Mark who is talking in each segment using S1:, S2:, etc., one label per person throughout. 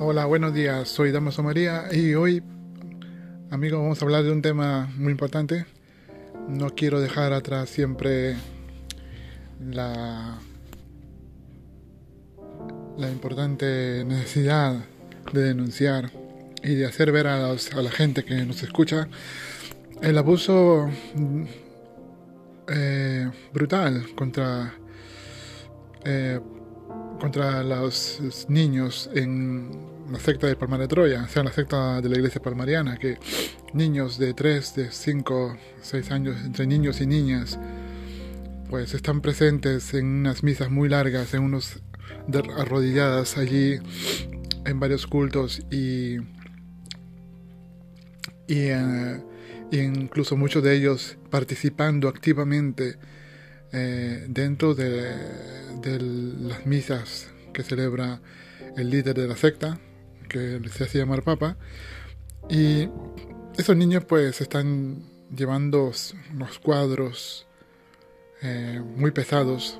S1: Hola, buenos días. Soy Damaso María y hoy, amigos, vamos a hablar de un tema muy importante. No quiero dejar atrás siempre la, la importante necesidad de denunciar y de hacer ver a, la gente que nos escucha el abuso eh, brutal contra eh, contra los niños en la secta de Palmar de Troya, o sea, la secta de la iglesia palmariana, que niños de 3, de 5, 6 años, entre niños y niñas, pues están presentes en unas misas muy largas, en unos arrodilladas allí en varios cultos y, y eh, incluso muchos de ellos participando activamente eh, dentro de, las misas que celebra el líder de la secta, que se hace llamar Papa, y esos niños pues están llevando unos cuadros eh, muy pesados,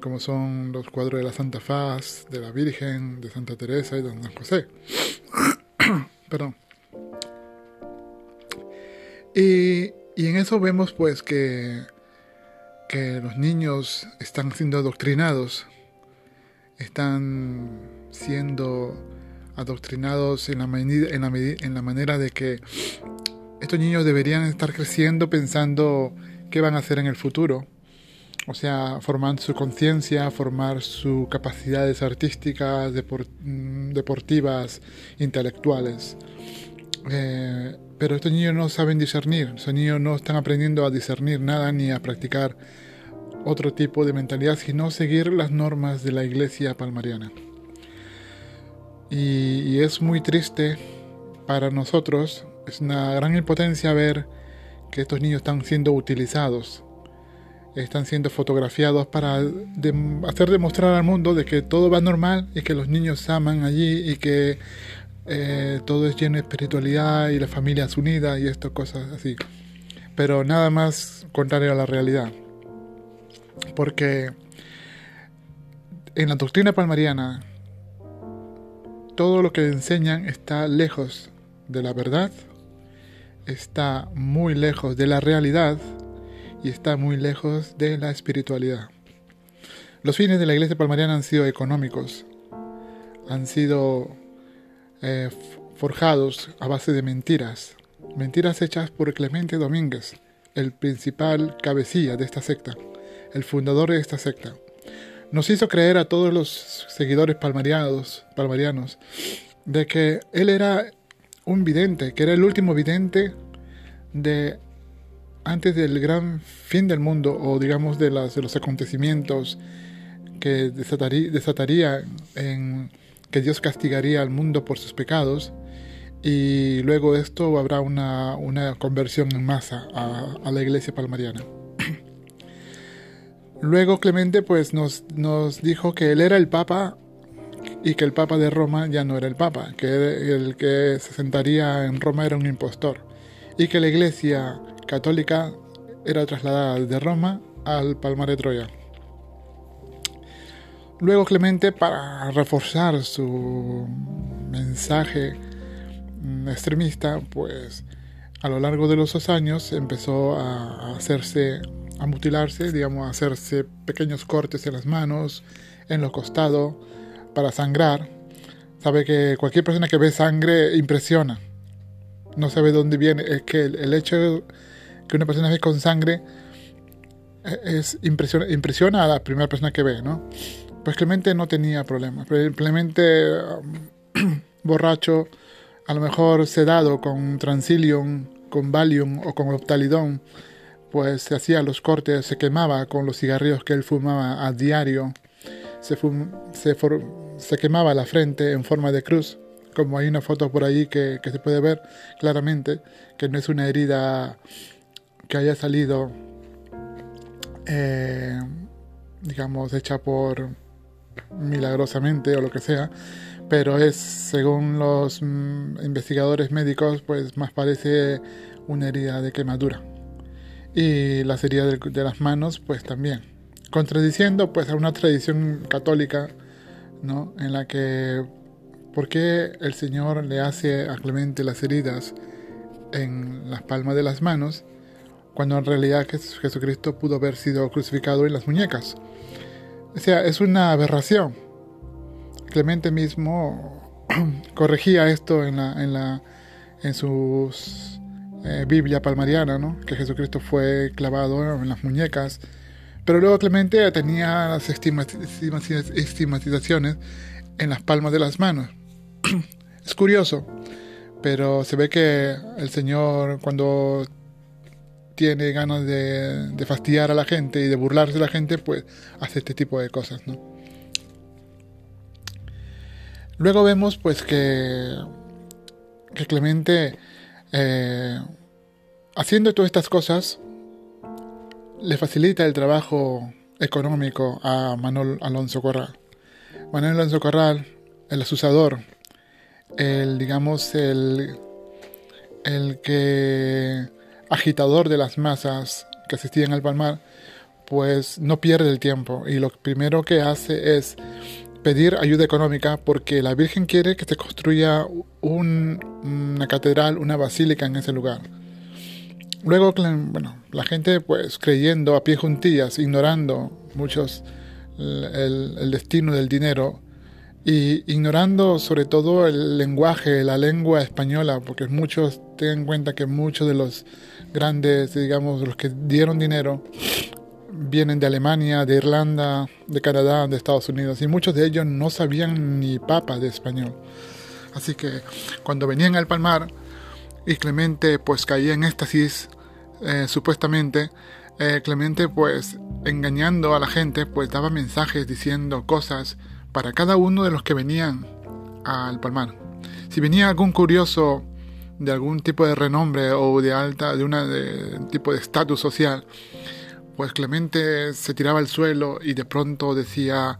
S1: como son los cuadros de la Santa Faz, de la Virgen, de Santa Teresa y de San José. Perdón. Y, y en eso vemos pues que que los niños están siendo adoctrinados, están siendo adoctrinados en la, en la, en la manera de que estos niños deberían estar creciendo pensando qué van a hacer en el futuro. O sea, formar su conciencia, formar sus capacidades artísticas, mm, deportivas, intelectuales. Eh, pero estos niños no saben discernir, estos niños no están aprendiendo a discernir nada ni a practicar otro tipo de mentalidad, sino seguir las normas de la iglesia palmariana. Y, es muy triste para nosotros, es una gran impotencia ver que estos niños están siendo utilizados, están siendo fotografiados para hacer demostrar al mundo de que todo va normal y que los niños aman allí y que eh, todo es lleno de espiritualidad y la familia es unida y estas cosas así. Pero nada más contrario a la realidad. Porque en la doctrina palmariana todo lo que enseñan está lejos de la verdad, está muy lejos de la realidad y está muy lejos de la espiritualidad. Los fines de la iglesia palmariana han sido económicos, han sido eh, forjados a base de mentiras, mentiras hechas por Clemente Domínguez, el principal cabecilla de esta secta, el fundador de esta secta. Nos hizo creer a todos los seguidores palmarianos, palmarianos de que él era un vidente, que era el último vidente de antes del gran fin del mundo o digamos de, los acontecimientos que desataría en que Dios castigaría al mundo por sus pecados y luego esto habrá una, conversión en masa a, la iglesia palmariana. luego Clemente pues nos, nos dijo que él era el papa y que el papa de Roma ya no era el papa, que el que se sentaría en Roma era un impostor y que la iglesia católica era trasladada de Roma al Palmar de Troya. Luego Clemente, para reforzar su mensaje mm, extremista, pues a lo largo de los años empezó a hacerse, a mutilarse, digamos, a hacerse pequeños cortes en las manos, en los costados, para sangrar. Sabe que cualquier persona que ve sangre impresiona. No sabe dónde viene. Es que el, hecho de que una persona ve con sangre eh, es impresiona, impresiona a la primera persona que ve, ¿no? Pues Clemente no tenía problemas. Clemente um, borracho, a lo mejor sedado con Transilium, con Valium o con Optalidón, pues se hacía los cortes, se quemaba con los cigarrillos que él fumaba a diario, se, se, quemaba la frente en forma de cruz, como hay una foto por ahí que, se puede ver claramente, que no es una herida que haya salido, eh, digamos, hecha por milagrosamente o lo que sea, pero es, según los mm, investigadores médicos, pues más parece una herida de quemadura. Y la herida de, las manos, pues también. Contradiciendo pues a una tradición católica, ¿no? En la que ¿Por qué el Señor le hace a Clemente las heridas en las palmas de las manos cuando en realidad Jesucristo pudo haber sido crucificado en las muñecas? Es una aberración. Clemente mismo corregía esto en la, en la en eh, Biblia palmariana, ¿no? que Jesucristo fue clavado en las muñecas. Pero luego Clemente tenía las estigmatizaciones en las palmas de las manos. es curioso, pero se ve que el Señor cuando tiene ganas de, fastidiar a la gente y de burlarse de la gente, pues hace este tipo de cosas. Luego vemos pues que, que Clemente, eh, haciendo todas estas cosas, le facilita el trabajo económico a Manuel Alonso Corral. Manuel Alonso Corral, el asusador, el, digamos, el, el que agitador de las masas que asistían al palmar, pues no pierde el tiempo y lo primero que hace es pedir ayuda económica porque la Virgen quiere que se construya una catedral, una basílica en ese lugar. Luego, bueno, la gente pues creyendo a pie juntillas, ignorando muchos el, el destino del dinero, y ignorando sobre todo el lenguaje, la lengua española, porque muchos, tengan en cuenta que muchos de los grandes, digamos, los que dieron dinero, vienen de Alemania, de Irlanda, de Canadá, de Estados Unidos, y muchos de ellos no sabían ni papa de español. Así que cuando venían al palmar y Clemente pues caía en éxtasis, eh, supuestamente, eh, Clemente pues engañando a la gente pues daba mensajes diciendo cosas para cada uno de los que venían al palmar. Si venía algún curioso de algún tipo de renombre o de alta, de un tipo de estatus social, pues Clemente se tiraba al suelo y de pronto decía,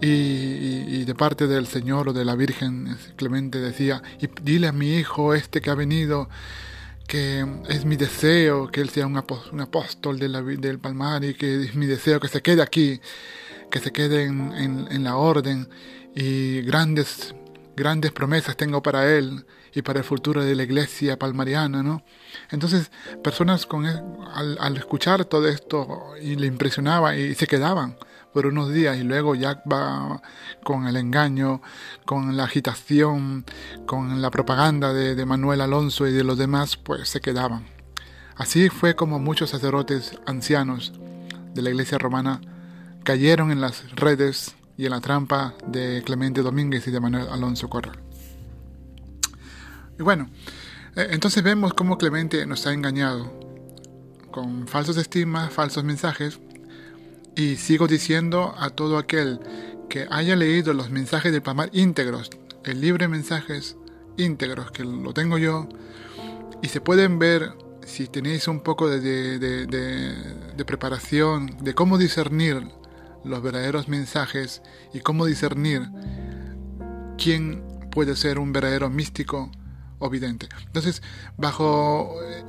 S1: y, de parte del Señor o de la Virgen, Clemente decía, y dile a mi hijo este que ha venido, que es mi deseo que él sea un, apóstol del Palmar y que es mi deseo que se quede aquí que se queden en, la orden y grandes, grandes promesas tengo para él y para el futuro de la iglesia palmariana, ¿no? Entonces, personas con, e, al, escuchar todo esto y le impresionaba y se quedaban por unos días y luego ya va con el engaño, con la agitación, con la propaganda de, de Manuel Alonso y de los demás, pues se quedaban. Así fue como muchos sacerdotes ancianos de la iglesia romana cayeron en las redes y en la trampa de Clemente Domínguez y de Manuel Alonso Corral. Y bueno, eh, entonces vemos cómo Clemente nos ha engañado con falsos estigmas, falsos mensajes, y sigo diciendo a todo aquel que haya leído los mensajes del Pamar íntegros, el libro de mensajes íntegros, que lo tengo yo, y se pueden ver si tenéis un poco de, de, de preparación, de cómo discernir los verdaderos mensajes y cómo discernir quién puede ser un verdadero místico o vidente. Entonces, bajo eh,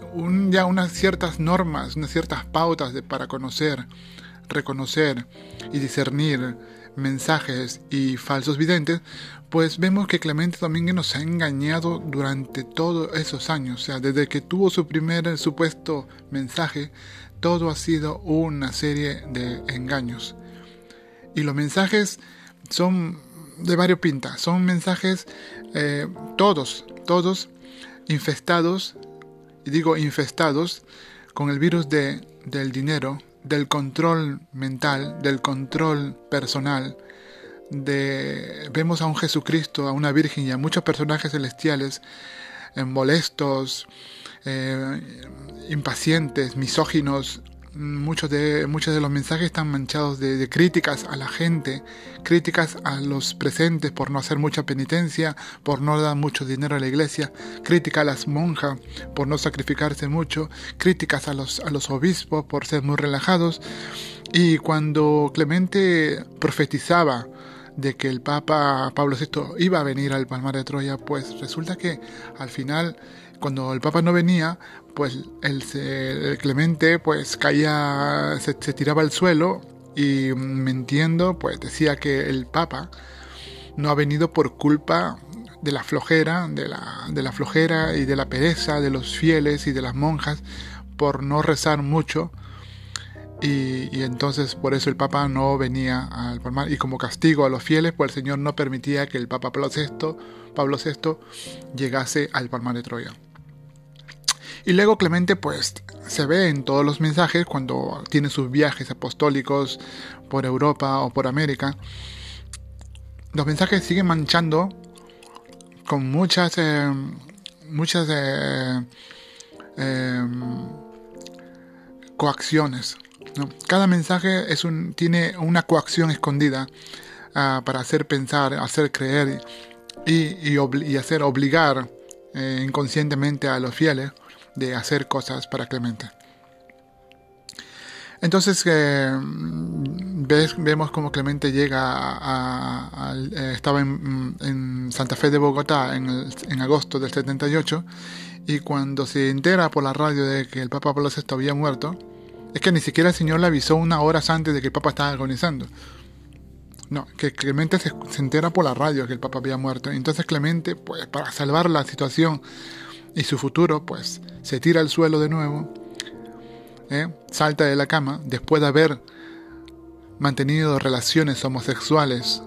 S1: ya unas ciertas normas, unas ciertas pautas de, para conocer, reconocer y discernir mensajes y falsos videntes, pues vemos que Clemente Domínguez nos ha engañado durante todos esos años. O sea, desde que tuvo su primer supuesto mensaje, todo ha sido una serie de engaños. Y los mensajes son de varios pintas, son mensajes eh, todos, todos infestados, y digo infestados, con el virus de, del dinero, del control mental, del control personal. De, vemos a un Jesucristo, a una Virgen y a muchos personajes celestiales eh, molestos, eh, impacientes, misóginos, muchos de, muchos de los mensajes están manchados de, críticas a la gente, críticas a los presentes por no hacer mucha penitencia, por no dar mucho dinero a la iglesia, críticas a las monjas por no sacrificarse mucho, críticas a los, a los obispos por ser muy relajados. Y cuando Clemente profetizaba de que el Papa Pablo VI iba a venir al Palmar de Troya, pues resulta que al final cuando el Papa no venía, pues el, Clemente pues caía, se, tiraba al suelo y mintiendo pues decía que el Papa no ha venido por culpa de la flojera, de la, de la flojera y de la pereza de los fieles y de las monjas por no rezar mucho. Y, entonces por eso el Papa no venía al Palmar. Y como castigo a los fieles, pues el Señor no permitía que el Papa Pablo VI, Pablo VI llegase al Palmar de Troya. Y luego Clemente pues se ve en todos los mensajes cuando tiene sus viajes apostólicos por Europa o por América. Los mensajes siguen manchando con muchas eh, muchas eh, em, coacciones. Cada mensaje es un, tiene una coacción escondida ah, para hacer pensar, hacer creer y, hacer obligar eh, inconscientemente a los fieles de hacer cosas para Clemente. Entonces eh, ves, vemos como Clemente llega a, eh, estaba en, Santa Fe de Bogotá en, en, agosto del 78 y cuando se entera por la radio de que el Papa Pablo VI había muerto, es que ni siquiera el Señor le avisó una hora antes de que el Papa estaba agonizando. No, que Clemente se, se entera por la radio que el Papa había muerto. Entonces Clemente, pues para salvar la situación y su futuro, pues se tira al suelo de nuevo, ¿eh? salta de la cama después de haber mantenido relaciones homosexuales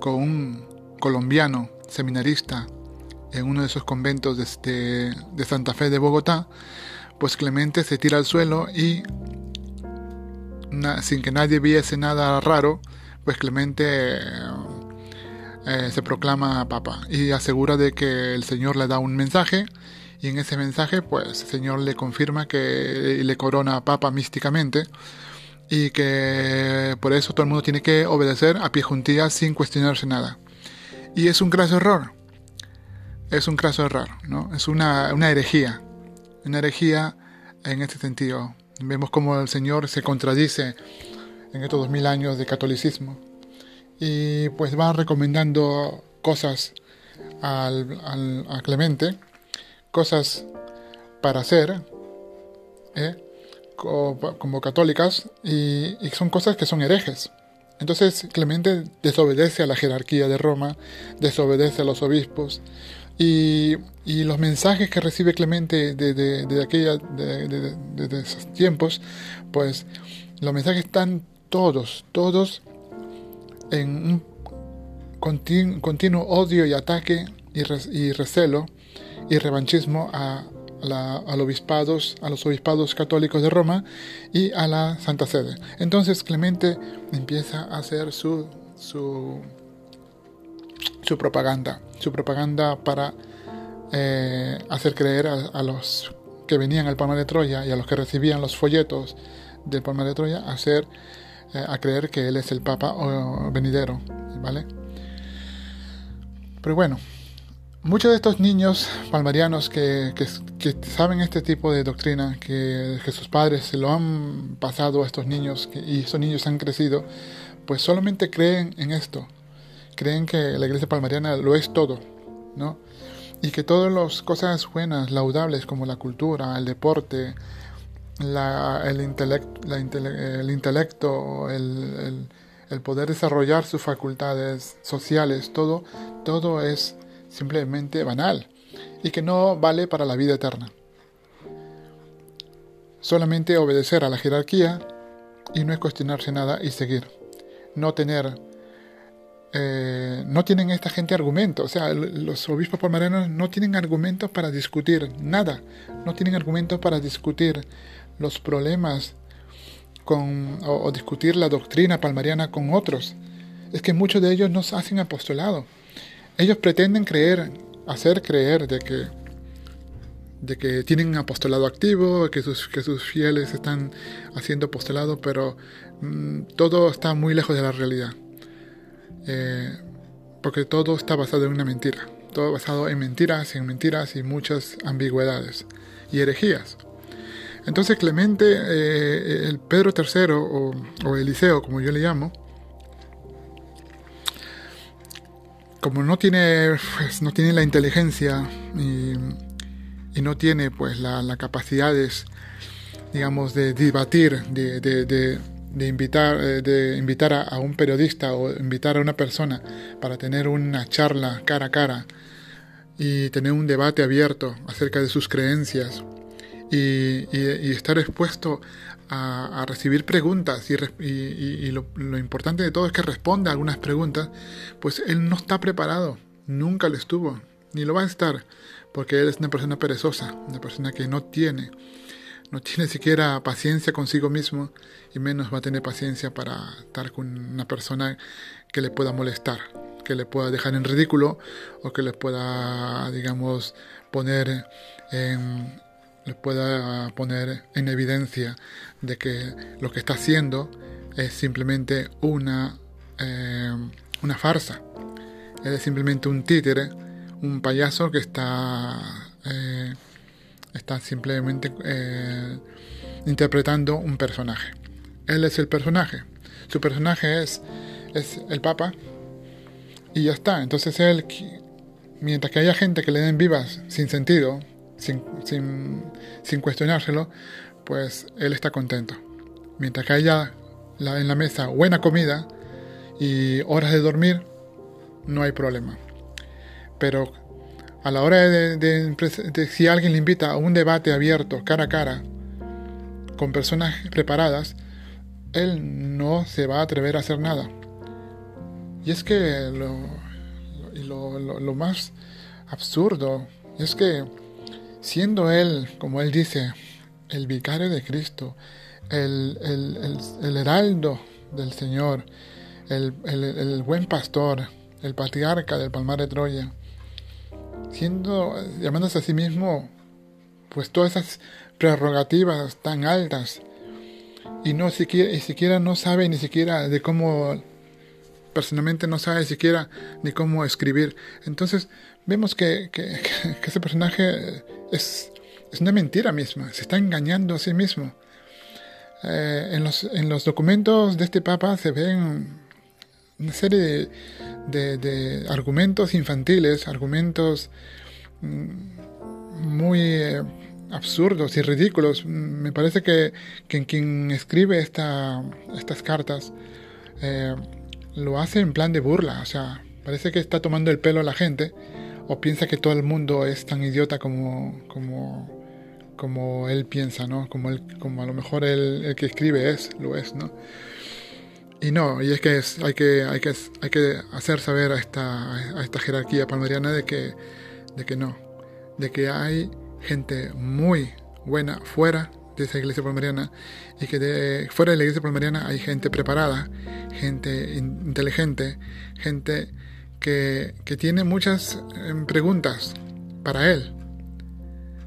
S1: con un colombiano seminarista en uno de esos conventos de, este, Santa Fe de Bogotá, pues Clemente se tira al suelo y sin que nadie viese nada raro, pues Clemente eh, se proclama papa y asegura de que el Señor le da un mensaje y en ese mensaje pues el Señor le confirma que le corona papa místicamente y que por eso todo el mundo tiene que obedecer a pie juntillas sin cuestionarse nada. Y es un graso error. Es un graso error, ¿no? Es una, una herejía. Una herejía en este sentido. Vemos cómo el Señor se contradice en estos dos mil años de catolicismo. Y pues va recomendando cosas al, al, a Clemente cosas para hacer ¿eh? como, católicas y, son cosas que son herejes. Entonces Clemente desobedece a la jerarquía de Roma, desobedece a los obispos y, los mensajes que recibe Clemente de, de, aquella, de, esos tiempos, pues los mensajes están todos, todos en un continuo odio y ataque y recelo y revanchismo a, obispados, a los obispados católicos de Roma y a la Santa Sede. Entonces Clemente empieza a hacer su, su, propaganda, su propaganda para eh, hacer creer a, los que venían al Palmar de Troya y a los que recibían los folletos del Palmar de Troya, hacer, eh, a creer que él es el Papa o venidero, ¿vale? Pero bueno, Muchos de estos niños palmarianos que, saben este tipo de doctrina, que, sus padres se lo han pasado a estos niños y estos niños han crecido, pues solamente creen en esto. Creen que la iglesia palmariana lo es todo, ¿no? Y que todas las cosas buenas, laudables como la cultura, el deporte, el, intelecto, el, intelecto el, el poder desarrollar sus facultades sociales, todo, todo es simplemente banal y que no vale para la vida eterna. Solamente obedecer a la jerarquía y no es cuestionarse nada y seguir. No tener, eh, no tienen esta gente argumentos, o sea, los obispos palmarianos no tienen argumentos para discutir nada, no tienen argumentos para discutir los problemas con, o discutir la doctrina palmariana con otros. Es que muchos de ellos no hacen apostolado ellos pretenden creer, hacer creer de que, de que tienen apostolado activo, que sus, que sus fieles están haciendo apostolado, pero mm, todo está muy lejos de la realidad. Eh, porque todo está basado en una mentira. Todo basado en mentiras, en mentiras y muchas ambigüedades y herejías. Entonces Clemente, eh, el Pedro III o, o Eliseo, como yo le llamo, como no tiene, pues, no tiene la inteligencia y, no tiene pues la, la capacidades, digamos, de debatir, de, de, invitar, eh, de invitar a, un periodista o invitar a una persona para tener una charla cara a cara y tener un debate abierto acerca de sus creencias y, estar expuesto a, recibir preguntas y, lo, importante de todo es que responda algunas preguntas, pues él no está preparado, nunca lo estuvo, ni lo va a estar, porque él es una persona perezosa, una persona que no tiene, no tiene siquiera paciencia consigo mismo y menos va a tener paciencia para estar con una persona que le pueda molestar, que le pueda dejar en ridículo o que le pueda, digamos, poner en, le pueda poner en evidencia de que lo que está haciendo es simplemente una, eh, una farsa. Es simplemente un títere, un payaso que está, eh, está simplemente eh, interpretando un personaje. Él es el personaje. Su personaje es, es el Papa y ya está. Entonces él, mientras que haya gente que le den vivas sin sentido, sin, cuestionárselo, pues él está contento. Mientras que haya en la mesa buena comida y horas de dormir, no hay problema. Pero a la hora de, si alguien le invita a un debate abierto, cara a cara, con personas preparadas, él no se va a atrever a hacer nada. Y es que lo más absurdo es que siendo Él, como Él dice, el vicario de Cristo, el, heraldo del Señor, el, buen pastor, el patriarca del Palmar de Troya, siendo, llamándose a sí mismo, pues todas esas prerrogativas tan altas, y no siquiera, ni siquiera no sabe ni siquiera de cómo, personalmente no sabe siquiera ni cómo escribir. Entonces, vemos que, que, ese personaje es, una mentira misma, se está engañando a sí mismo. Eh, en, los, en, los, documentos de este Papa se ven una serie de, de, argumentos infantiles, argumentos mm, muy eh, absurdos y ridículos. Me parece que, quien escribe esta, estas cartas eh, lo hace en plan de burla, o sea, parece que está tomando el pelo a la gente o piensa que todo el mundo es tan idiota como, como, como él piensa, ¿no? Como, él, como a lo mejor el que escribe es, lo es, ¿no? Y no, y es que, es, hay, que, hay, que, hay que hacer saber a esta, a esta jerarquía palmariana de que, de que no, de que hay gente muy buena fuera de esa iglesia palmariana y que de, fuera de la iglesia palmariana hay gente preparada, gente inteligente, gente que, tiene muchas em, preguntas para él.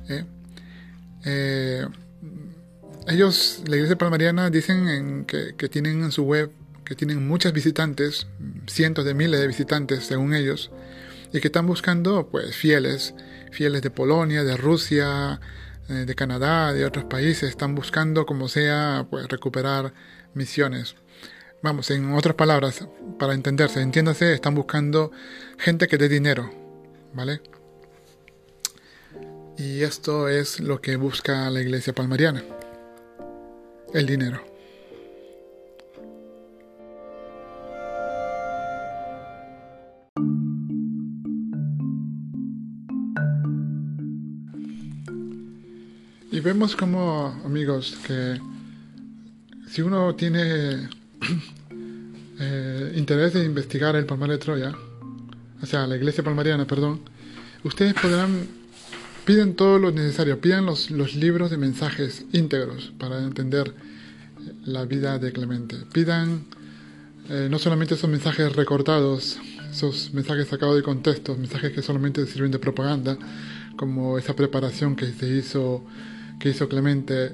S1: ¿eh? Eh, ellos, la iglesia palmariana, dicen que, que, tienen en su web que tienen muchas visitantes, cientos de miles de visitantes según ellos, y que están buscando pues fieles, fieles de Polonia, de Rusia, eh, de Canadá, de otros países, están buscando como sea pues recuperar misiones. Vamos, en otras palabras, para entenderse, entiéndase, están buscando gente que dé dinero, ¿vale? Y esto es lo que busca la iglesia palmariana, el dinero. Y vemos como, amigos, que si uno tiene eh, interés de investigar el Palmar de Troya, o sea, la iglesia palmariana, perdón, ustedes podrán, piden todo lo necesario, pidan los, los libros de mensajes íntegros para entender la vida de Clemente. Pidan eh, no solamente esos mensajes recortados, esos mensajes sacados de contexto, mensajes que solamente sirven de propaganda, como esa preparación que se hizo, que hizo Clemente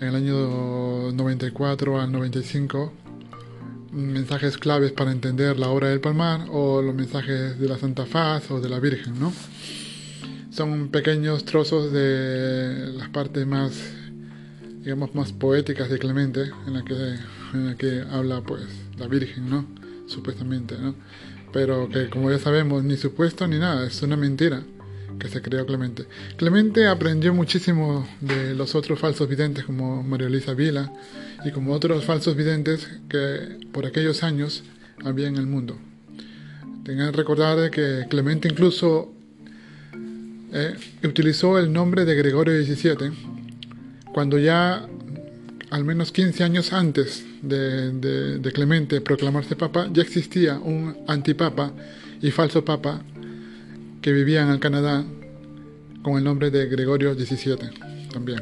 S1: en el año 94 al 95 mensajes claves para entender la obra del Palmar o los mensajes de la Santa Faz o de la Virgen, ¿no? Son pequeños trozos de las partes más, digamos, más poéticas de Clemente, en la que, en la que habla, pues, la Virgen, ¿no? Supuestamente, ¿no? Pero que, como ya sabemos, ni supuesto ni nada, es una mentira que se creó Clemente. Clemente aprendió muchísimo de los otros falsos videntes como María Luisa Vila y como otros falsos videntes que por aquellos años había en el mundo. Tengan que recordar que Clemente incluso eh, utilizó el nombre de Gregorio XVII cuando ya al menos 15 años antes de, Clemente proclamarse papa, ya existía un antipapa y falso papa que vivía en Canadá con el nombre de Gregorio XVII también.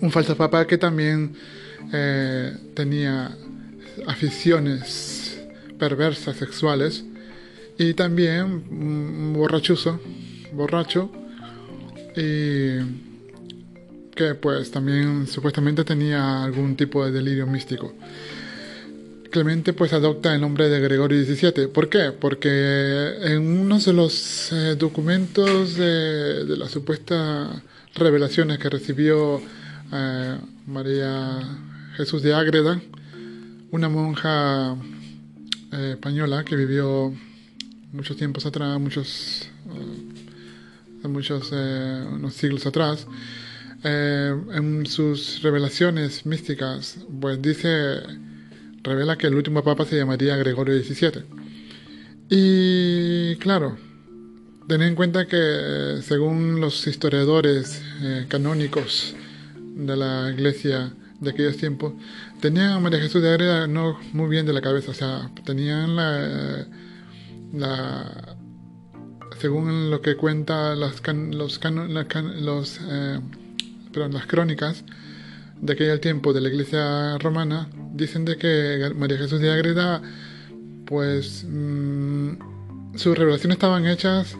S1: Un falso papa que también eh, tenía aficiones perversas sexuales y también borrachuzo, borracho y que pues también supuestamente tenía algún tipo de delirio místico. Clemente pues adopta el nombre de Gregorio XVII. ¿Por qué? Porque en uno de los eh, documentos de, las supuestas revelaciones que recibió eh, María Jesús de Ágreda, una monja eh, española que vivió muchos tiempos atrás, muchos, muchos unos siglos atrás, en sus revelaciones místicas, pues dice, revela que el último papa se llamaría Gregorio XVII. Y claro, ten en cuenta que según los historiadores eh, canónicos de la iglesia de aquellos tiempos, tenían a María Jesús de Agreda no muy bien de la cabeza, o sea, tenían la, la según lo que cuenta los, los, eh, pero las crónicas de aquel tiempo de la iglesia romana dicen de que María Jesús de Agreda, pues mm, sus revelaciones estaban hechas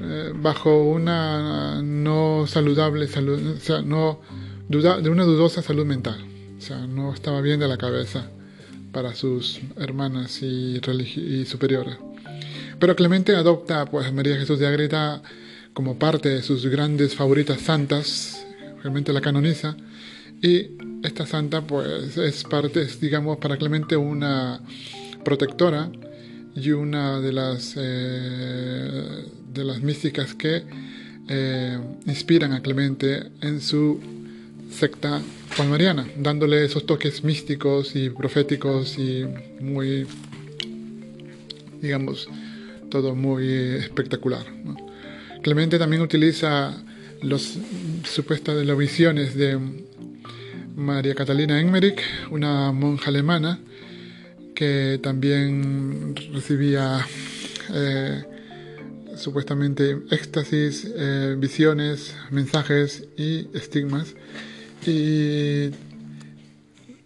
S1: eh, bajo una no saludable salud, o sea, no de una dudosa salud mental, o sea, no estaba bien de la cabeza para sus hermanas y, y superiores. Pero Clemente adopta pues a María Jesús de Agreda como parte de sus grandes favoritas santas realmente la canoniza. Y esta santa, pues, es parte, digamos, para Clemente una protectora y una de las, eh, de las místicas que eh, inspiran a Clemente en su secta palmariana, dándole esos toques místicos y proféticos y muy, digamos, todo muy espectacular. Clemente también utiliza los supuestas las visiones de María Catalina Emmerich, una monja alemana que también recibía eh, supuestamente éxtasis, eh, visiones, mensajes y estigmas. Y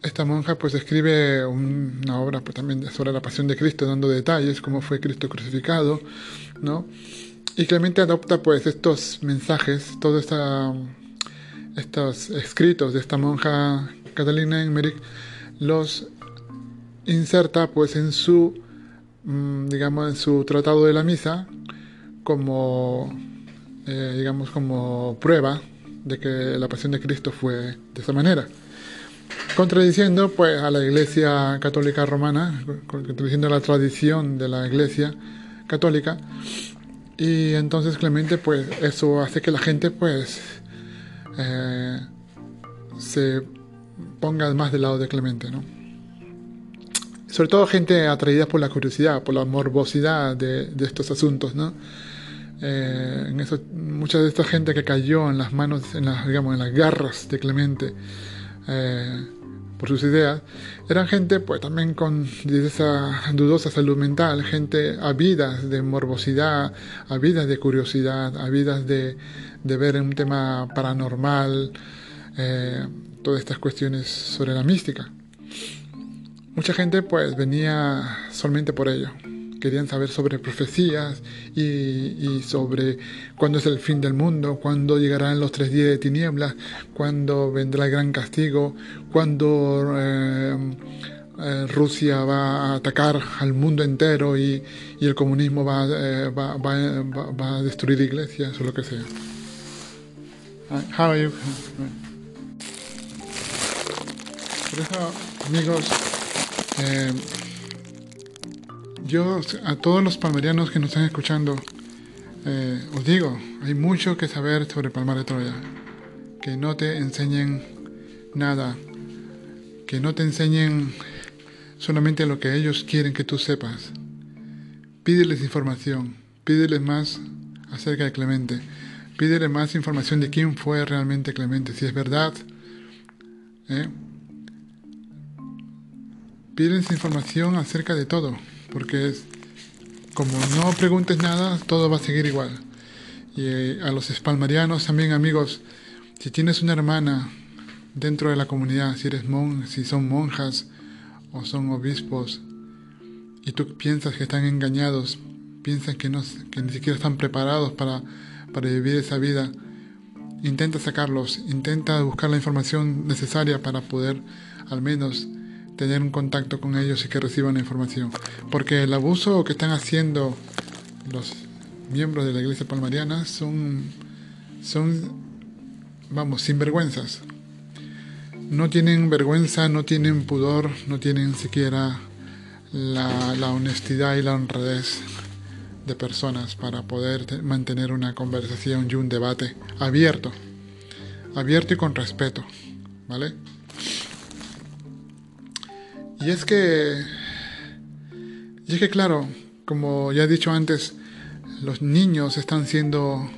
S1: esta monja pues escribe una obra pues, también sobre la pasión de Cristo, dando detalles, cómo fue Cristo crucificado, ¿no? Y Clemente adopta pues estos mensajes, todos estos escritos de esta monja Catalina Emmerich, los inserta pues en su, mm, digamos, en su tratado de la misa como, eh, digamos, como prueba de que la pasión de Cristo fue de esa manera. Contradiciendo pues a la Iglesia Católica Romana, contradiciendo la tradición de la Iglesia Católica, y entonces Clemente, pues eso hace que la gente, pues, eh, se ponga más del lado de Clemente, ¿no? Sobre todo gente atraída por la curiosidad, por la morbosidad de, estos asuntos, ¿no? Eh, mucha de esta gente que cayó en las manos, en las, digamos, en las garras de Clemente, eh, por sus ideas, eran gente pues también con esa dudosa salud mental, gente habidas de morbosidad, habidas de curiosidad, habidas de, de ver un tema paranormal, eh, todas estas cuestiones sobre la mística. Mucha gente pues venía solamente por ello querían saber sobre profecías y, sobre cuándo es el fin del mundo, cuándo llegarán los tres días de tinieblas, cuándo vendrá el gran castigo, cuándo eh, eh, Rusia va a atacar al mundo entero y, el comunismo eh, va, va, a destruir iglesias o lo que sea. How are you? Por eso, amigos, yo a todos los palmerianos que nos están escuchando, eh, os digo, hay mucho que saber sobre Palmar de Troya. Que no te enseñen nada, que no te enseñen solamente lo que ellos quieren que tú sepas. Pídeles información, pídeles más acerca de Clemente. Pídele más información de quién fue realmente Clemente, si es verdad. ¿eh? Pídense información acerca de todo, porque es, como no preguntes nada, todo va a seguir igual. Y eh, a los espalmarianos también, amigos, si tienes una hermana dentro de la comunidad, si eres mon, si son monjas o son obispos, y tú piensas que están engañados, piensas que, no, que ni siquiera están preparados para, para vivir esa vida, intenta sacarlos, intenta buscar la información necesaria para poder al menos tener un contacto con ellos y que reciban la información. Porque el abuso que están haciendo los miembros de la iglesia palmariana son, son vamos, sinvergüenzas. No tienen vergüenza, no tienen pudor, no tienen siquiera la, la honestidad y la honradez de personas para poder mantener una conversación y un debate abierto, abierto y con respeto, ¿vale? Y es que, y es que claro, como ya he dicho antes, los niños están siendo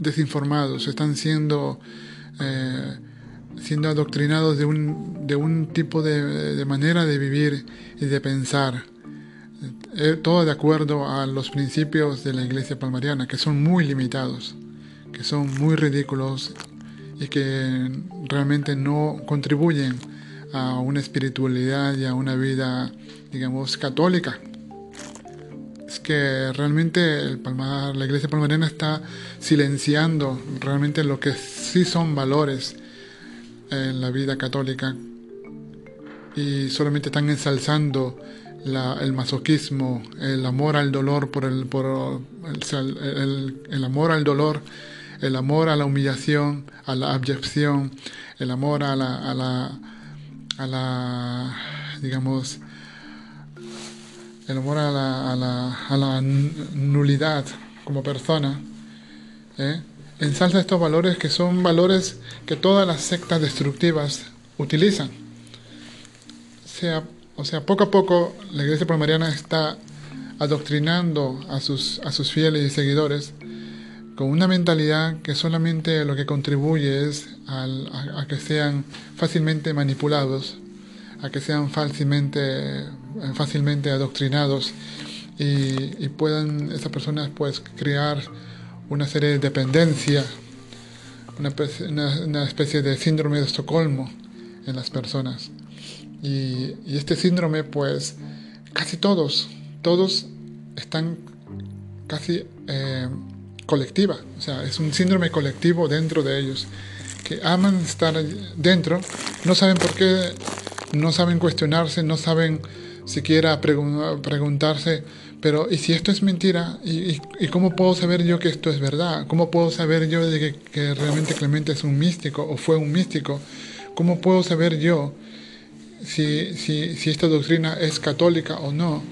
S1: desinformados, están siendo, eh, siendo adoctrinados de un, de un tipo de, de, manera de vivir y de pensar. Eh, todo de acuerdo a los principios de la iglesia palmariana, que son muy limitados, que son muy ridículos y que realmente no contribuyen a una espiritualidad y a una vida, digamos, católica. Es que realmente la iglesia palmariana está silenciando realmente lo que sí son valores en la vida católica y solamente están ensalzando la, el masoquismo, el amor al dolor por el, por el, el, el, amor al dolor, el amor a la humillación, a la abyección, el amor a la, a la a la, digamos, el amor a la, a la, a la nulidad como persona, ¿eh? ensalza estos valores que son valores que todas las sectas destructivas utilizan. Sea, o sea poco a poco la iglesia palmariana está adoctrinando a sus, a sus fieles y seguidores con una mentalidad que solamente lo que contribuye es a, que sean fácilmente manipulados, a que sean fácilmente, fácilmente adoctrinados y, puedan esas personas pues crear una serie de dependencia, una, especie de síndrome de Estocolmo en las personas. Y, este síndrome pues casi todos, todos están casi... Eh, colectiva, o sea, es un síndrome colectivo dentro de ellos, que aman estar dentro, no saben por qué, no saben cuestionarse, no saben siquiera preguntarse, pero ¿y si esto es mentira? ¿Y, ¿Y, cómo puedo saber yo que esto es verdad? ¿Cómo puedo saber yo de que, que realmente Clemente es un místico o fue un místico? ¿Cómo puedo saber yo si, si, esta doctrina es católica o no?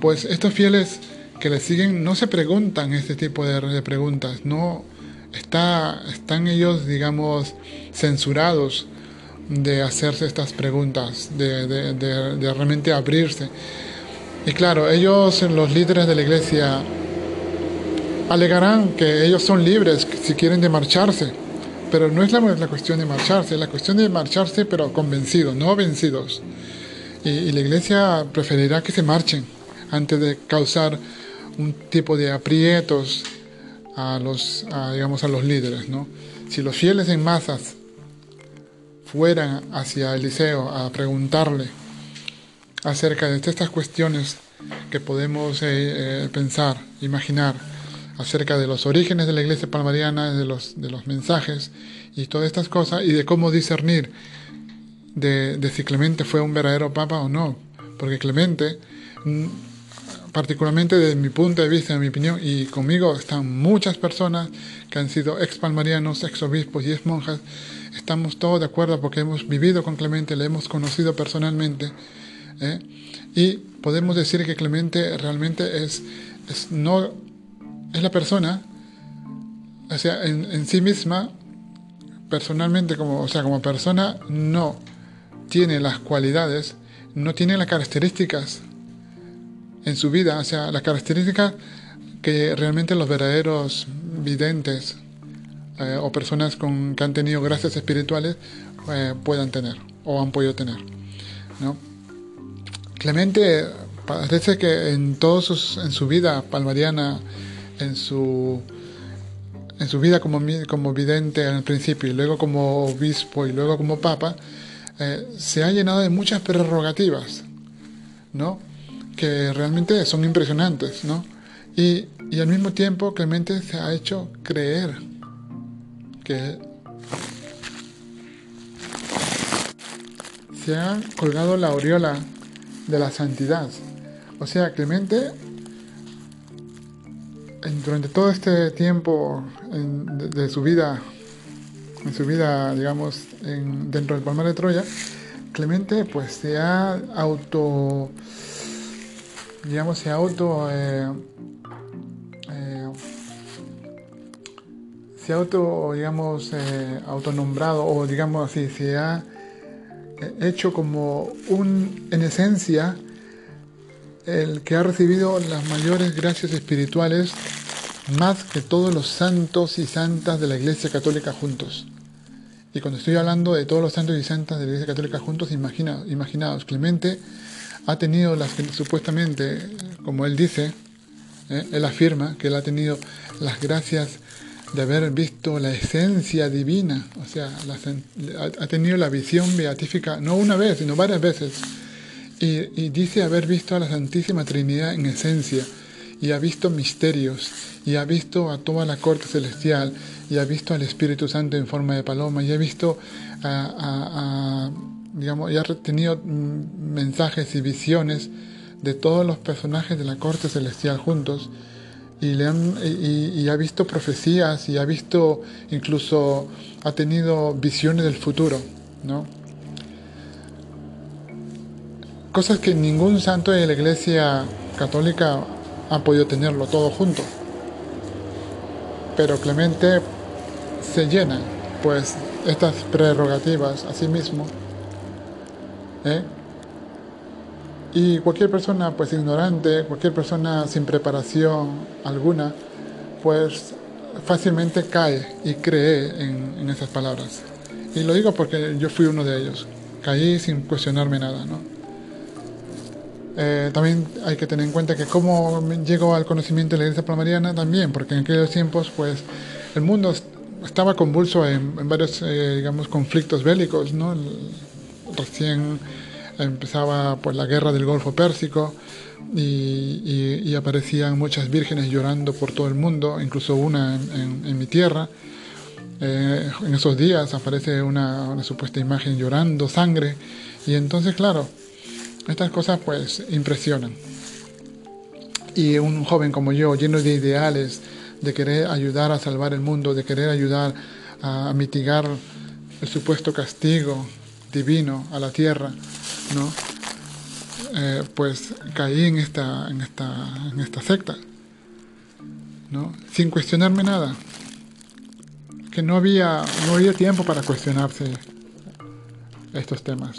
S1: Pues estos fieles que le siguen no se preguntan este tipo de, preguntas, no está, están ellos, digamos, censurados de hacerse estas preguntas, de, de, de, realmente abrirse. Y claro, ellos, los líderes de la iglesia, alegarán que ellos son libres si quieren de marcharse, pero no es la, la cuestión de marcharse, es la cuestión de marcharse pero convencidos, no vencidos. Y, la iglesia preferirá que se marchen antes de causar un tipo de aprietos a los, digamos, a los líderes. ¿no? Si los fieles en masas fueran hacia Eliseo a preguntarle acerca de estas cuestiones que podemos eh, eh, pensar, imaginar, acerca de los orígenes de la iglesia palmariana, de los, de los mensajes y todas estas cosas, y de cómo discernir de, de si Clemente fue un verdadero papa o no, porque Clemente particularmente desde mi punto de vista, en mi opinión, y conmigo están muchas personas que han sido ex palmarianos, ex obispos y ex monjas, estamos todos de acuerdo porque hemos vivido con Clemente, le hemos conocido personalmente, ¿eh? y podemos decir que Clemente realmente es, es, no, es la persona, o sea, en, sí misma, personalmente, como, o sea, como persona, no tiene las cualidades, no tiene las características en su vida, o sea, las características que realmente los verdaderos videntes eh, o personas con, que han tenido gracias espirituales eh, puedan tener o han podido tener. ¿no? Clemente parece que en, todos en su vida palmariana, en su, en su vida como, como vidente al principio y luego como obispo y luego como papa, eh, se ha llenado de muchas prerrogativas, ¿no? que realmente son impresionantes. ¿no? Y, y al mismo tiempo Clemente se ha hecho creer que se ha colgado la aureola de la santidad. O sea, Clemente, durante todo este tiempo de, su vida, en su vida, digamos, dentro del Palmar de Troya, Clemente pues se ha auto, digamos, se ha auto, eh, eh, se ha auto, digamos, eh, autonombrado o digamos así, se ha hecho como un, en esencia, el que ha recibido las mayores gracias espirituales más que todos los santos y santas de la Iglesia Católica juntos. Y cuando estoy hablando de todos los santos y santas de la Iglesia Católica juntos, imagina, imaginaos, Clemente ha tenido las que supuestamente, como él dice, eh, él afirma que él ha tenido las gracias de haber visto la esencia divina, o sea, ha tenido la visión beatífica no una vez, sino varias veces. Y, dice haber visto a la Santísima Trinidad en esencia, y ha visto misterios, y ha visto a toda la corte celestial, y ha visto al Espíritu Santo en forma de paloma, y ha visto a, digamos, y ha tenido mm, mensajes y visiones de todos los personajes de la corte celestial juntos y, le han, y, ha visto profecías y ha visto incluso ha tenido visiones del futuro, ¿no? Cosas que ningún santo de la Iglesia Católica ha podido tenerlo todo junto. Pero Clemente se llena, pues, estas prerrogativas a sí mismo. ¿eh? Y cualquier persona pues ignorante, cualquier persona sin preparación alguna, pues fácilmente cae y cree en, esas palabras. Y lo digo porque yo fui uno de ellos. Caí sin cuestionarme nada, ¿no? Eh, también hay que tener en cuenta que cómo llegó al conocimiento de la iglesia palmariana también, porque en aquellos tiempos pues el mundo estaba convulso en, varios, eh, digamos, conflictos bélicos, ¿no? Recién empezaba pues la guerra del Golfo Pérsico y, aparecían muchas vírgenes llorando por todo el mundo, incluso una en, mi tierra. Eh, en esos días aparece una, supuesta imagen llorando sangre y entonces claro, estas cosas pues impresionan. Y un joven como yo, lleno de ideales, de querer ayudar a salvar el mundo, de querer ayudar a mitigar el supuesto castigo divino a la tierra, ¿no? Eh, pues caí en esta, en esta, en esta secta, ¿no? Sin cuestionarme nada. Que no había, no había tiempo para cuestionarse estos temas.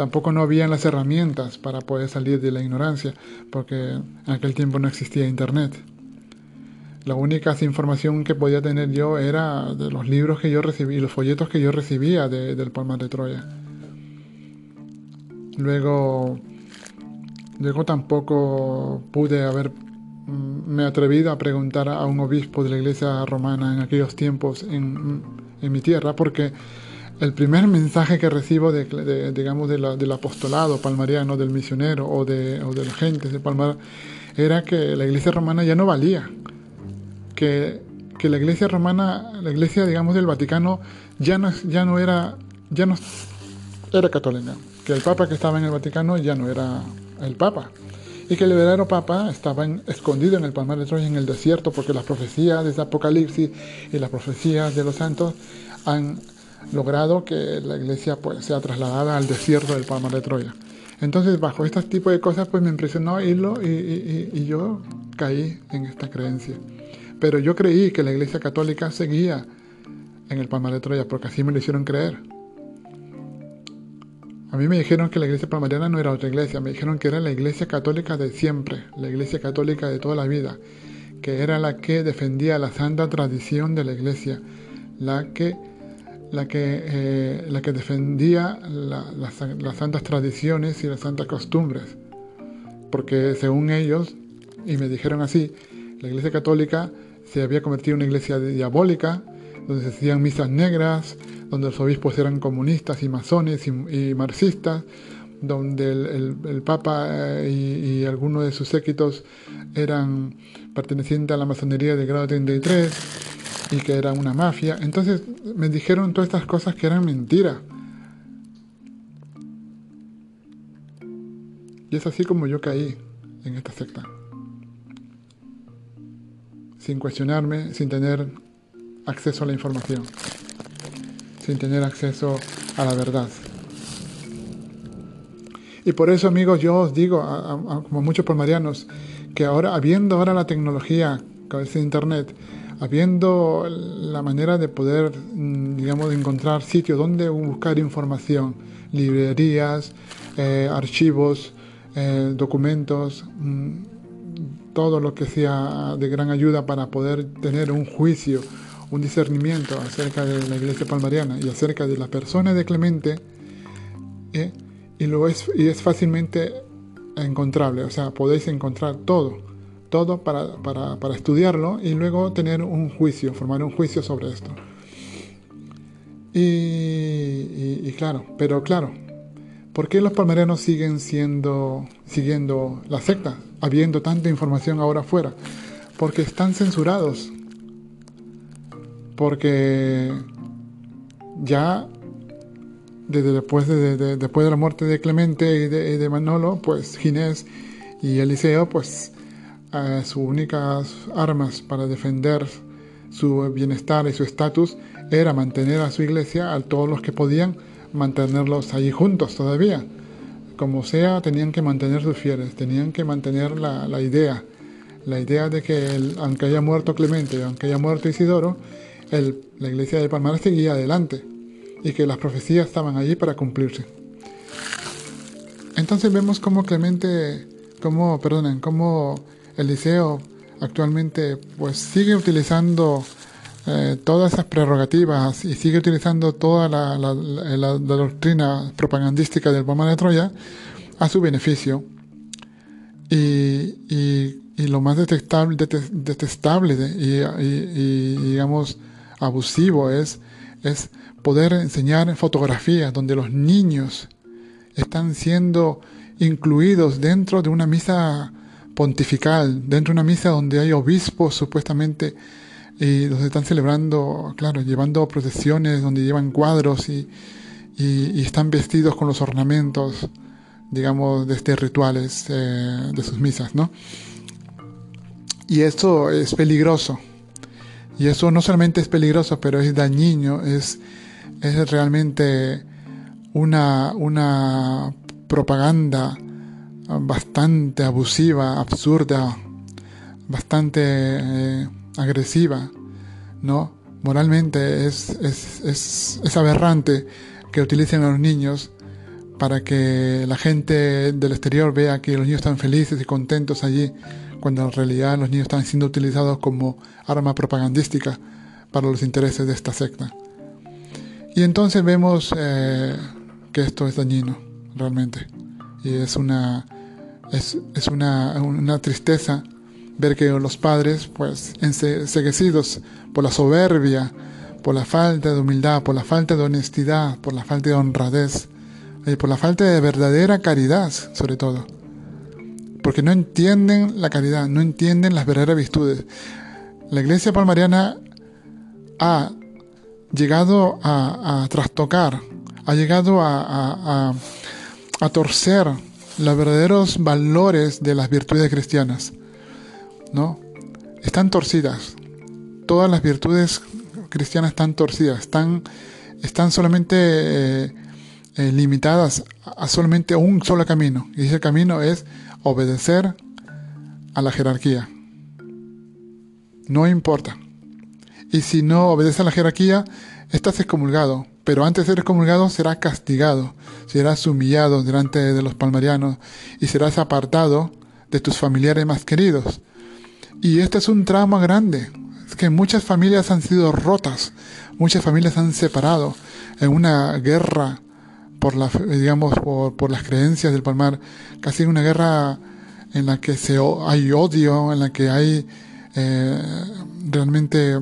S1: Tampoco no habían las herramientas para poder salir de la ignorancia, porque en aquel tiempo no existía internet. La única información que podía tener yo era de los libros que yo recibí, los folletos que yo recibía del Palmar de Troya. Luego, luego tampoco pude haber mm, me atrevido a preguntar a un obispo de la iglesia romana en aquellos tiempos en, mi tierra, porque el primer mensaje que recibo de, digamos del apostolado palmariano, del misionero o de, o de la gente de Palmar, era que la iglesia romana ya no valía, que, que la iglesia romana, la iglesia digamos del Vaticano ya no, ya no era, ya no era católica que el Papa que estaba en el Vaticano ya no era el Papa y que el verdadero Papa estaba escondido en el Palmar de Troya en el desierto porque las profecías de Apocalipsis y las profecías de los santos han logrado que la iglesia pues, sea trasladada al desierto del Palmar de Troya. Entonces, bajo este tipo de cosas, pues me impresionó irlo y, y yo caí en esta creencia. Pero yo creí que la iglesia católica seguía en el Palmar de Troya porque así me lo hicieron creer. A mí me dijeron que la iglesia palmariana no era otra iglesia, me dijeron que era la iglesia católica de siempre, la iglesia católica de toda la vida, que era la que defendía la santa tradición de la iglesia, la que, la que, eh, la que defendía las santas tradiciones y las santas costumbres. Porque según ellos, y me dijeron así, la iglesia católica se había convertido en una iglesia diabólica, donde se hacían misas negras, donde los obispos eran comunistas y masones y, marxistas, donde el, Papa eh, y, algunos de sus séquitos eran pertenecientes a la masonería del grado 33 y que era una mafia. Entonces me dijeron todas estas cosas que eran mentiras. Y es así como yo caí en esta secta. Sin cuestionarme, sin tener acceso a la información, sin tener acceso a la verdad. Y por eso, amigos, yo os digo, como muchos palmarianos, que ahora, habiendo ahora la tecnología, que es Internet, habiendo la manera de poder, mm, digamos, encontrar sitios donde buscar información, librerías, eh, archivos, eh, documentos, mm, todo lo que sea de gran ayuda para poder tener un juicio un discernimiento acerca de la iglesia palmariana y acerca de la persona de Clemente, ¿eh? y, lo es, y es fácilmente encontrable, o sea, podéis encontrar todo, todo para, para, para estudiarlo y luego tener un juicio, formar un juicio sobre esto. Y, claro, pero claro, ¿por qué los palmarianos siguen siendo, siguiendo la secta, habiendo tanta información ahora afuera? Porque están censurados, porque ya desde después de, después de la muerte de Clemente y de, Manolo, pues Ginés y Eliseo, pues sus únicas armas para defender su bienestar y su estatus era mantener a su iglesia, a todos los que podían, mantenerlos allí juntos todavía. Como sea, tenían que mantener sus fieles, tenían que mantener la, idea, la idea de que aunque haya muerto Clemente, aunque haya muerto Isidoro, la iglesia de Palmar seguía adelante y que las profecías estaban allí para cumplirse. Entonces vemos cómo Clemente, cómo, perdonen, cómo Eliseo actualmente pues sigue utilizando eh, todas esas prerrogativas y sigue utilizando toda la, doctrina propagandística del Palmar de Troya a su beneficio. Y, lo más detestable, detestable y digamos, abusivo es, es poder enseñar fotografías donde los niños están siendo incluidos dentro de una misa pontifical, dentro de una misa donde hay obispos supuestamente y donde están celebrando, claro, llevando procesiones, donde llevan cuadros y, y, están vestidos con los ornamentos, digamos, de este rituales eh, de sus misas, ¿no? Y esto es peligroso, y eso no solamente es peligroso, pero es dañino, es, es realmente una, una propaganda bastante abusiva, absurda, bastante eh, agresiva, ¿no? Moralmente es, es, es, aberrante que utilicen a los niños para que la gente del exterior vea que los niños están felices y contentos allí cuando en realidad los niños están siendo utilizados como arma propagandística para los intereses de esta secta. Y entonces vemos eh, que esto es dañino, realmente. Y es una, es, una, tristeza ver que los padres, pues, enseguecidos por la soberbia, por la falta de humildad, por la falta de honestidad, por la falta de honradez, y por la falta de verdadera caridad, sobre todo, porque no entienden la caridad, no entienden las verdaderas virtudes. La iglesia palmariana ha llegado a, trastocar, ha llegado a, a, torcer los verdaderos valores de las virtudes cristianas. ¿no? Están torcidas. Todas las virtudes cristianas están torcidas, están, están solamente eh, eh, limitadas a solamente un solo camino. Y ese camino es obedecer a la jerarquía. No importa. Y si no obedeces a la jerarquía, estás excomulgado, pero antes de ser excomulgado será castigado, serás humillado delante de los palmarianos y serás apartado de tus familiares más queridos. Y este es un trauma grande, es que muchas familias han sido rotas, muchas familias han separado en una guerra por las creencias del Palmar, casi una guerra en la que hay odio, en la que hay eh, realmente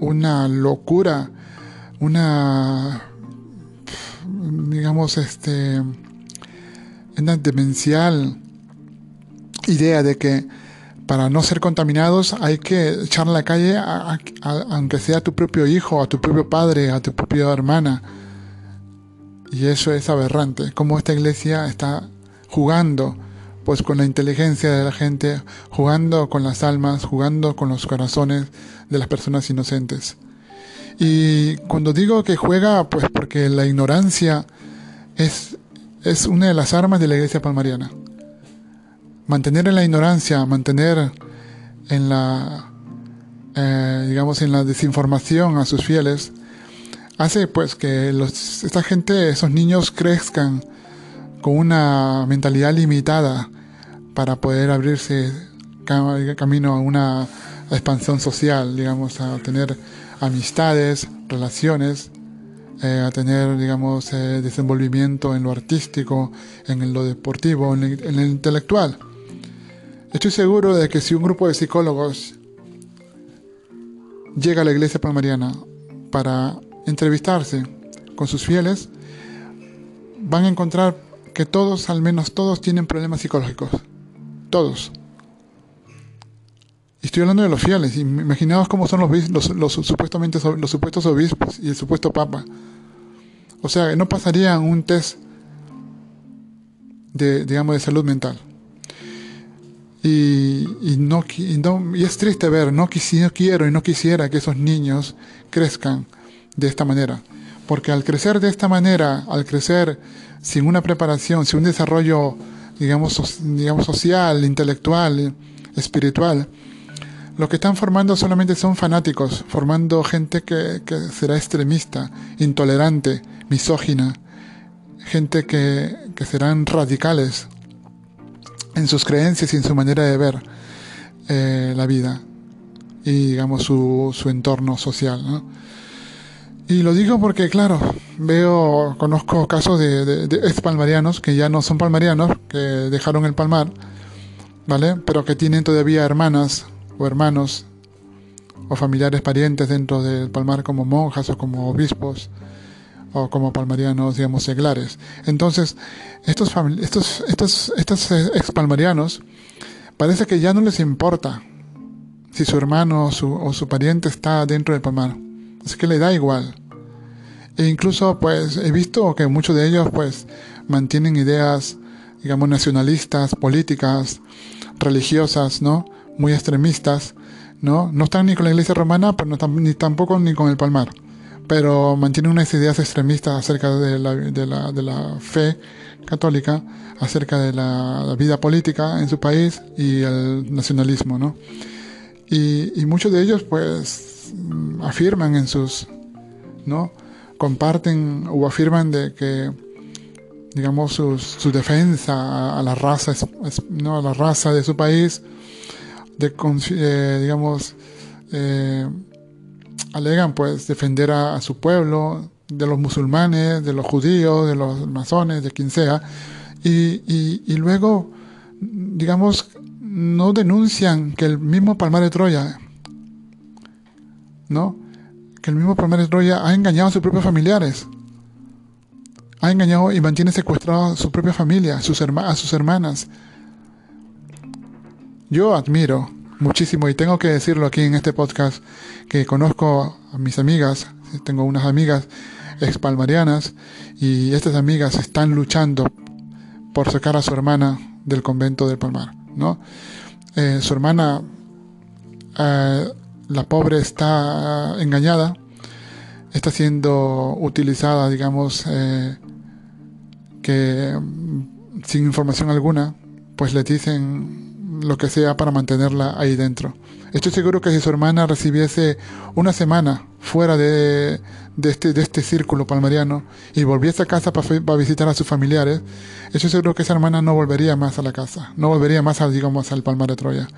S1: una locura, una, digamos, este, una demencial idea de que para no ser contaminados hay que echar a la calle aunque sea a tu propio hijo, a tu propio padre, a tu propia hermana. Y eso es aberrante, como esta iglesia está jugando pues con la inteligencia de la gente, jugando con las almas, jugando con los corazones de las personas inocentes. Y cuando digo que juega, pues porque la ignorancia es, es una de las armas de la iglesia palmariana. Mantener en la ignorancia, mantener en la, eh, digamos, en la desinformación a sus fieles, hace pues que los, esta gente, esos niños crezcan con una mentalidad limitada para poder abrirse camino a una expansión social, digamos, a tener amistades, relaciones, eh, a tener, digamos, eh, desenvolvimiento en lo artístico, en lo deportivo, en, en lo intelectual. Estoy seguro de que si un grupo de psicólogos llega a la iglesia palmariana para entrevistarse con sus fieles, van a encontrar que todos, al menos todos, tienen problemas psicológicos. Todos. Estoy hablando de los fieles. Imaginaos cómo son los, los, supuestamente, los supuestos obispos y el supuesto papa. O sea, no pasarían un test de, digamos, de salud mental. Y, y, no, y, es triste ver, no, no quiero y no quisiera que esos niños crezcan de esta manera. Porque al crecer de esta manera, al crecer sin una preparación, sin un desarrollo, digamos, digamos social, intelectual, espiritual, lo que están formando solamente son fanáticos, formando gente que, será extremista, intolerante, misógina, gente que, que serán radicales en sus creencias y en su manera de ver eh, la vida y digamos su, su entorno social. Y lo digo porque, claro, veo, conozco casos de, ex palmarianos que ya no son palmarianos, que dejaron el palmar, ¿vale? Pero que tienen todavía hermanas o hermanos o familiares parientes dentro del palmar como monjas o como obispos o como palmarianos, digamos, seglares. Entonces, estos, estos, estos, estos ex palmarianos parece que ya no les importa si su hermano o su, o su pariente está dentro del palmar es que le da igual. E incluso pues he visto que muchos de ellos pues mantienen ideas, digamos, nacionalistas, políticas, religiosas, ¿no? Muy extremistas, ¿no? No están ni con la iglesia romana, pero no están, ni tampoco ni con el palmar. Pero mantienen unas ideas extremistas acerca de la, de la, de la fe católica, acerca de la, vida política en su país y el nacionalismo, ¿no? Y, muchos de ellos pues afirman en sus, ¿no? Comparten o afirman de que, digamos, su defensa a, la raza, ¿no? A la raza de su país, de, eh, digamos, eh, alegan pues defender a, su pueblo, de los musulmanes, de los judíos, de los masones, de quien sea, y, y, y luego, digamos, no denuncian que el mismo Palmar de Troya ¿no? Que el mismo Palmar de Troya ha engañado a sus propios familiares. Ha engañado y mantiene secuestrado a su propia familia, a sus, a sus hermanas. Yo admiro muchísimo, y tengo que decirlo aquí en este podcast, que conozco a mis amigas, tengo unas amigas expalmarianas, y estas amigas están luchando por sacar a su hermana del convento del Palmar, ¿no? Eh, su hermana eh, la pobre está engañada, está siendo utilizada, digamos, eh, que mm, sin información alguna, pues le dicen lo que sea para mantenerla ahí dentro. Estoy seguro que si su hermana recibiese una semana fuera de, este, de este círculo palmariano y volviese a casa para, visitar a sus familiares, estoy seguro que esa hermana no volvería más a la casa, no volvería más, a, digamos, al Palmar de Troya.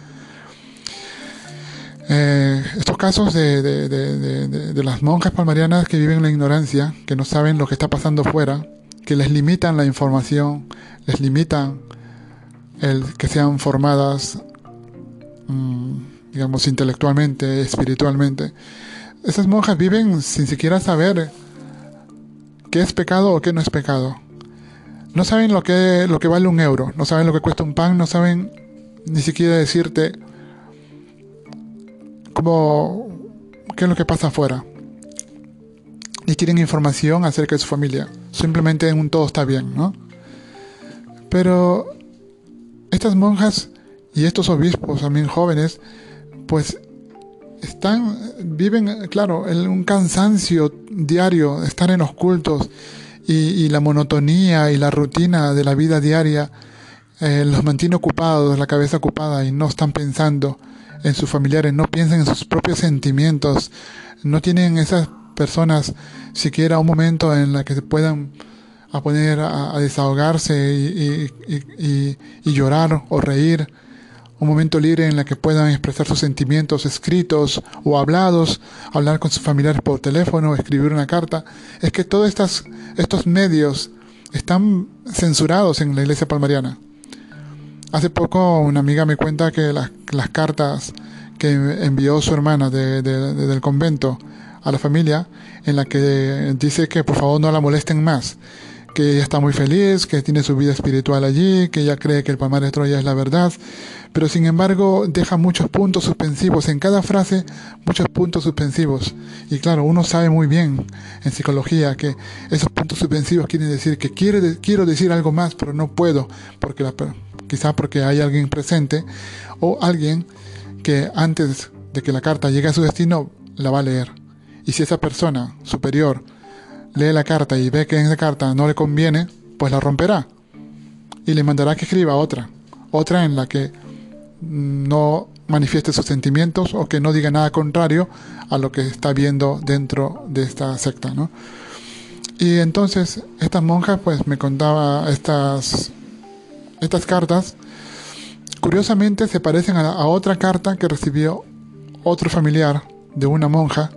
S1: Eh, estos casos de, de, las monjas palmarianas que viven en la ignorancia, que no saben lo que está pasando fuera, que les limitan la información, les limitan el que sean formadas, mm, digamos, intelectualmente, espiritualmente. Esas monjas viven sin siquiera saber qué es pecado o qué no es pecado. No saben lo que, lo que vale un euro, no saben lo que cuesta un pan, no saben ni siquiera decirte como qué es lo que pasa afuera. Y quieren información acerca de su familia. Simplemente en un todo está bien, ¿no? Pero estas monjas y estos obispos también jóvenes, pues están, viven, claro, en un cansancio diario, estar en los cultos y, la monotonía y la rutina de la vida diaria eh, los mantiene ocupados, la cabeza ocupada y no están pensando en sus familiares, no piensan en sus propios sentimientos, no tienen esas personas siquiera un momento en la que se puedan a poner a, desahogarse y, llorar o reír, un momento libre en la que puedan expresar sus sentimientos escritos o hablados, hablar con sus familiares por teléfono, escribir una carta, es que todos estas, estos medios están censurados en la iglesia palmariana. Hace poco una amiga me cuenta que las cartas que envió su hermana del convento a la familia, en la que dice que por favor no la molesten más, que ella está muy feliz, que tiene su vida espiritual allí, que ella cree que el Palmar de Troya es la verdad, pero sin embargo deja muchos puntos suspensivos, en cada frase muchos puntos suspensivos. Y claro, uno sabe muy bien en psicología que esos puntos suspensivos quieren decir que quiero decir algo más, pero no puedo, porque la, quizá porque hay alguien presente o alguien que antes de que la carta llegue a su destino la va a leer. Y si esa persona superior lee la carta y ve que en esa carta no le conviene, pues la romperá. Y le mandará que escriba otra, otra en la que no manifieste sus sentimientos o que no diga nada contrario a lo que está viendo dentro de esta secta, ¿no? Y entonces estas monjas pues me contaba estas estas cartas, curiosamente se parecen a, otra carta que recibió otro familiar de una monja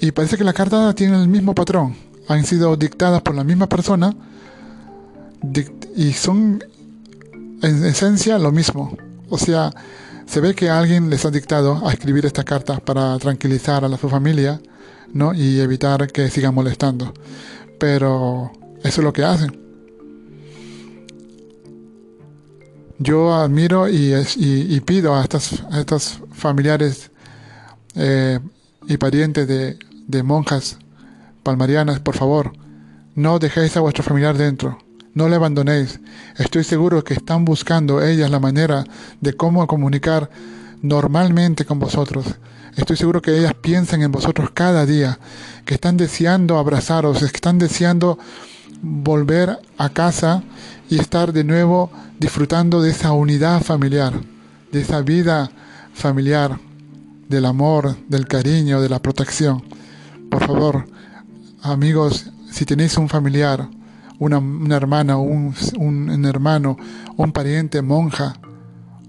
S1: y parece que las cartas tienen el mismo patrón, han sido dictadas por la misma persona y son en esencia lo mismo. O sea, se ve que alguien les ha dictado a escribir estas cartas para tranquilizar a su familia ¿no? y evitar que sigan molestando. Pero eso es lo que hacen. yo admiro y, pido a estos familiares eh, y parientes de, monjas palmarianas, por favor, no dejéis a vuestro familiar dentro, no le abandonéis. Estoy seguro que están buscando ellas la manera de cómo comunicar normalmente con vosotros. Estoy seguro que ellas piensan en vosotros cada día, que están deseando abrazaros, que están deseando volver a casa y estar de nuevo disfrutando de esa unidad familiar, de esa vida familiar, del amor, del cariño, de la protección. Por favor, amigos, si tenéis un familiar, una, hermana, un, hermano, un pariente, monja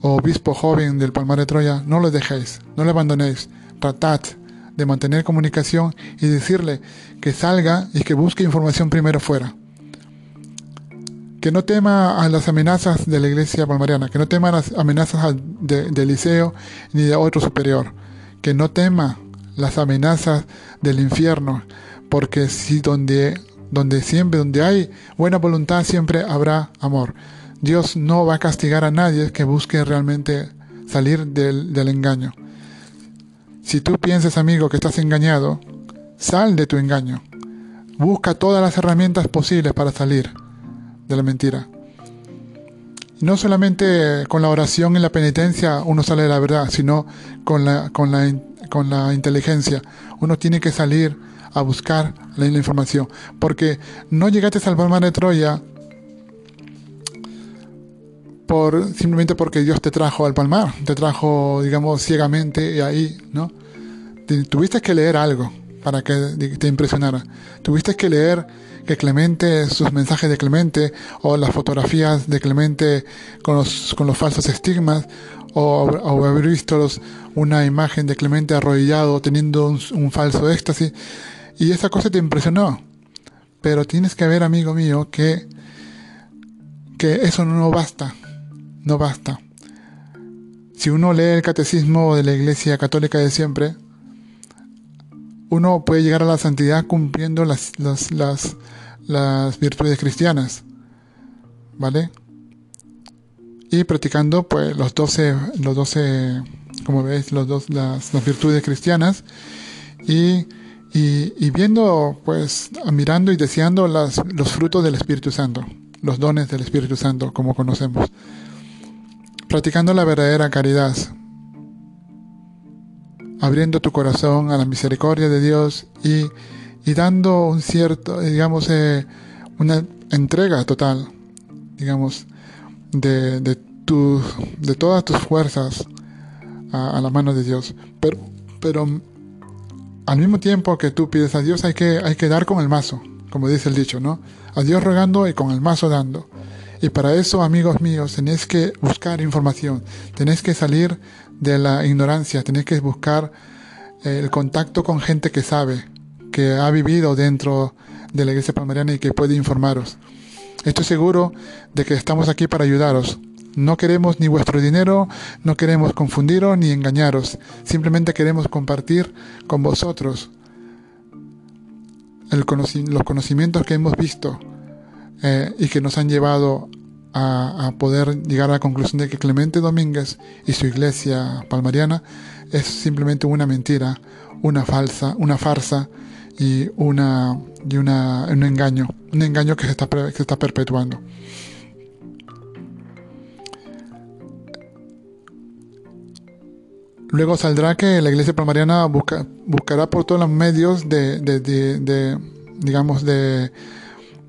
S1: o obispo joven del Palmar de Troya, no lo dejéis, no lo abandonéis. Tratad de mantener comunicación y decirle que salga y que busque información primero fuera que no tema a las amenazas de la iglesia palmariana, que no tema a las amenazas de, de Eliseo ni de otro superior, que no tema las amenazas del infierno, porque si donde, donde siempre, donde hay buena voluntad, siempre habrá amor. Dios no va a castigar a nadie que busque realmente salir del, del engaño. Si tú piensas, amigo, que estás engañado, sal de tu engaño. Busca todas las herramientas posibles para salir de la mentira. no solamente con la oración y la penitencia uno sale de la verdad, sino con la, con la, con la inteligencia. Uno tiene que salir a buscar la, información. Porque no llegaste al mar de Troya por simplemente porque Dios te trajo al palmar, te trajo, digamos, ciegamente y ahí, ¿no? Tuviste que leer algo para que te impresionara. Tuviste que leer que Clemente, sus mensajes de Clemente, o las fotografías de Clemente con los, con los falsos estigmas, o, haber visto una imagen de Clemente arrodillado teniendo un, falso éxtasis, y esa cosa te impresionó. Pero tienes que ver, amigo mío, que, que eso no basta, no basta. Si uno lee el catecismo de la Iglesia Católica de siempre, uno puede llegar a la santidad cumpliendo las, las, las, virtudes cristianas, ¿vale? Y practicando pues los 12, los 12 como veis, los dos, las, virtudes cristianas y, y, viendo, pues, mirando y deseando las, los frutos del Espíritu Santo, los dones del Espíritu Santo, como conocemos. Practicando la verdadera caridad, abriendo tu corazón a la misericordia de Dios y, dando un cierto, digamos, eh, una entrega total, digamos, de, de, de todas tus fuerzas a, la mano de Dios. Pero, pero al mismo tiempo que tú pides a Dios hay que, hay que dar con el mazo, como dice el dicho, ¿no? A Dios rogando y con el mazo dando. Y para eso, amigos míos, tenéis que buscar información, tenéis que salir de la ignorancia, tenéis que buscar eh, el contacto con gente que sabe, que ha vivido dentro de la iglesia palmariana y que puede informaros. Estoy seguro de que estamos aquí para ayudaros. No queremos ni vuestro dinero, no queremos confundiros ni engañaros. Simplemente queremos compartir con vosotros los conocimientos que hemos visto eh, y que nos han llevado a, poder llegar a la conclusión de que Clemente Domínguez y su iglesia palmariana es simplemente una mentira, una falsa, una farsa y, una, y una, un engaño, un engaño que se está, que se está perpetuando. Luego saldrá que la iglesia palmariana busca, buscará por todos los medios de, digamos, de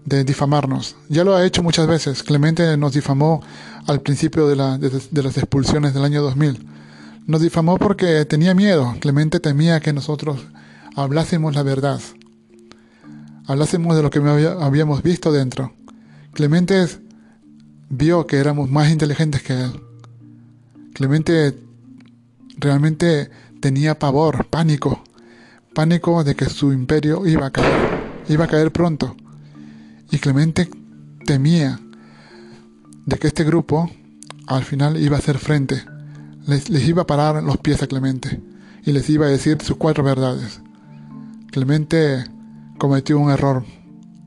S1: difamarnos. Ya lo ha hecho muchas veces. Clemente nos difamó al principio de, de, las expulsiones del año 2000. Nos difamó porque tenía miedo. Clemente temía que nosotros hablásemos la verdad. Hablásemos de lo que habíamos visto dentro. Clemente vio que éramos más inteligentes que él. Clemente realmente tenía pavor, pánico, pánico de que su imperio iba a caer, iba a caer pronto. Y Clemente temía de que este grupo al final iba a hacer frente, les, iba a parar los pies a Clemente y les iba a decir sus cuatro verdades. Clemente cometió un error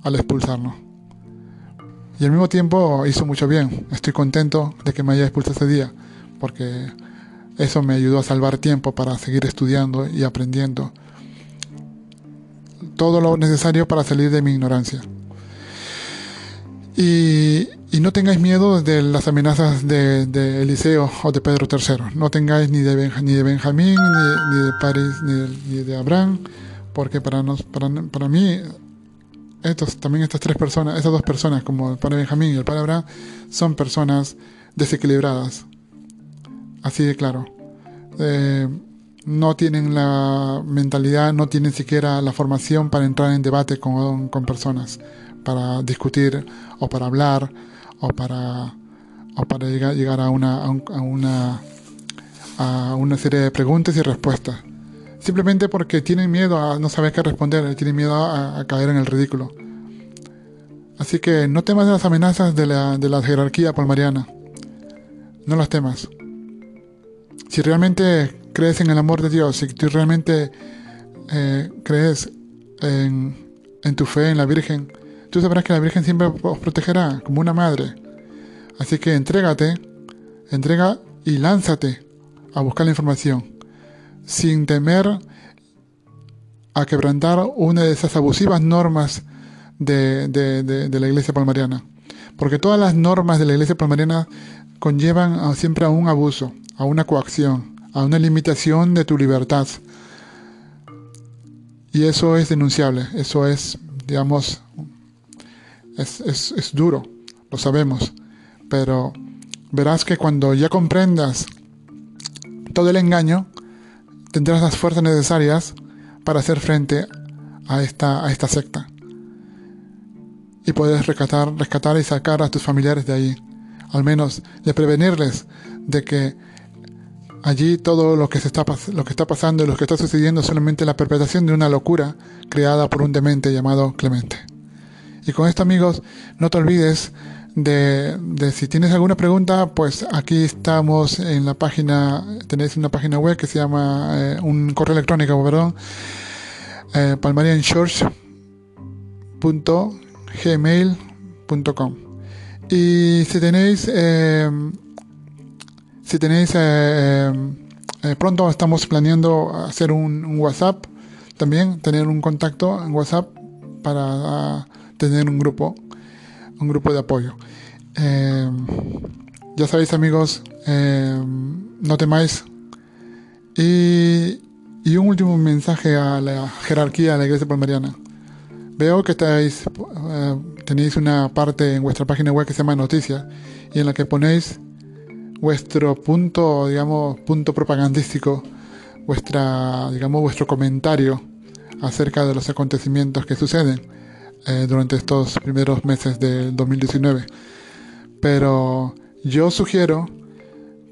S1: al expulsarnos. Y al mismo tiempo hizo mucho bien. Estoy contento de que me haya expulsado ese día, porque eso me ayudó a salvar tiempo para seguir estudiando y aprendiendo todo lo necesario para salir de mi ignorancia. Y, no tengáis miedo de las amenazas de, Eliseo o de Pedro III. No tengáis ni de, ni de Benjamín, ni, de París, ni de, Abraham, porque para, nos, para, para mí, estos, también estas tres personas, estas dos personas, como el padre Benjamín y el padre Abraham, son personas desequilibradas. Así de claro. Eh, no tienen la mentalidad, no tienen siquiera la formación para entrar en debate con, con personas para discutir o para hablar o para, o para llegar, a, una, a, una, a una serie de preguntas y respuestas. Simplemente porque tienen miedo a no saber qué responder, tienen miedo a, caer en el ridículo. Así que no temas de las amenazas de la, de la jerarquía palmariana. No las temas. Si realmente crees en el amor de Dios, si tú realmente eh, crees en, tu fe en la Virgen, tú sabrás que la Virgen siempre os protegerá como una madre. Así que entrégate, entrega y lánzate a buscar la información, sin temer a quebrantar una de esas abusivas normas de, de, la iglesia palmariana. Porque todas las normas de la iglesia palmariana conllevan siempre a un abuso, a una coacción, a una limitación de tu libertad. Y eso es denunciable, eso es, digamos, es duro, lo sabemos, pero verás que cuando ya comprendas todo el engaño, tendrás las fuerzas necesarias para hacer frente a esta, a esta secta. Y puedes rescatar, rescatar y sacar a tus familiares de ahí. Al menos de prevenirles de que allí todo lo que, se está, lo que está pasando y lo que está sucediendo es solamente la perpetración de una locura creada por un demente llamado Clemente. Y con esto amigos, no te olvides de, si tienes alguna pregunta, pues aquí estamos en la página, tenéis una página web que se llama, eh, un correo electrónico, perdón, eh, palmarianchurch.gmail.com. Y si tenéis, eh, si tenéis, eh, eh, pronto estamos planeando hacer un, WhatsApp, también tener un contacto en WhatsApp para uh, tener un grupo, un grupo de apoyo. Eh, ya sabéis amigos, no temáis. Y, y un último mensaje a la jerarquía de la Iglesia Palmariana. Veo que uh, tenéis una parte en vuestra página web que se llama Noticias y en la que ponéis vuestro punto, digamos, punto propagandístico, vuestra, digamos, vuestro comentario acerca de los acontecimientos que suceden eh, durante estos primeros meses del 2019. Pero yo sugiero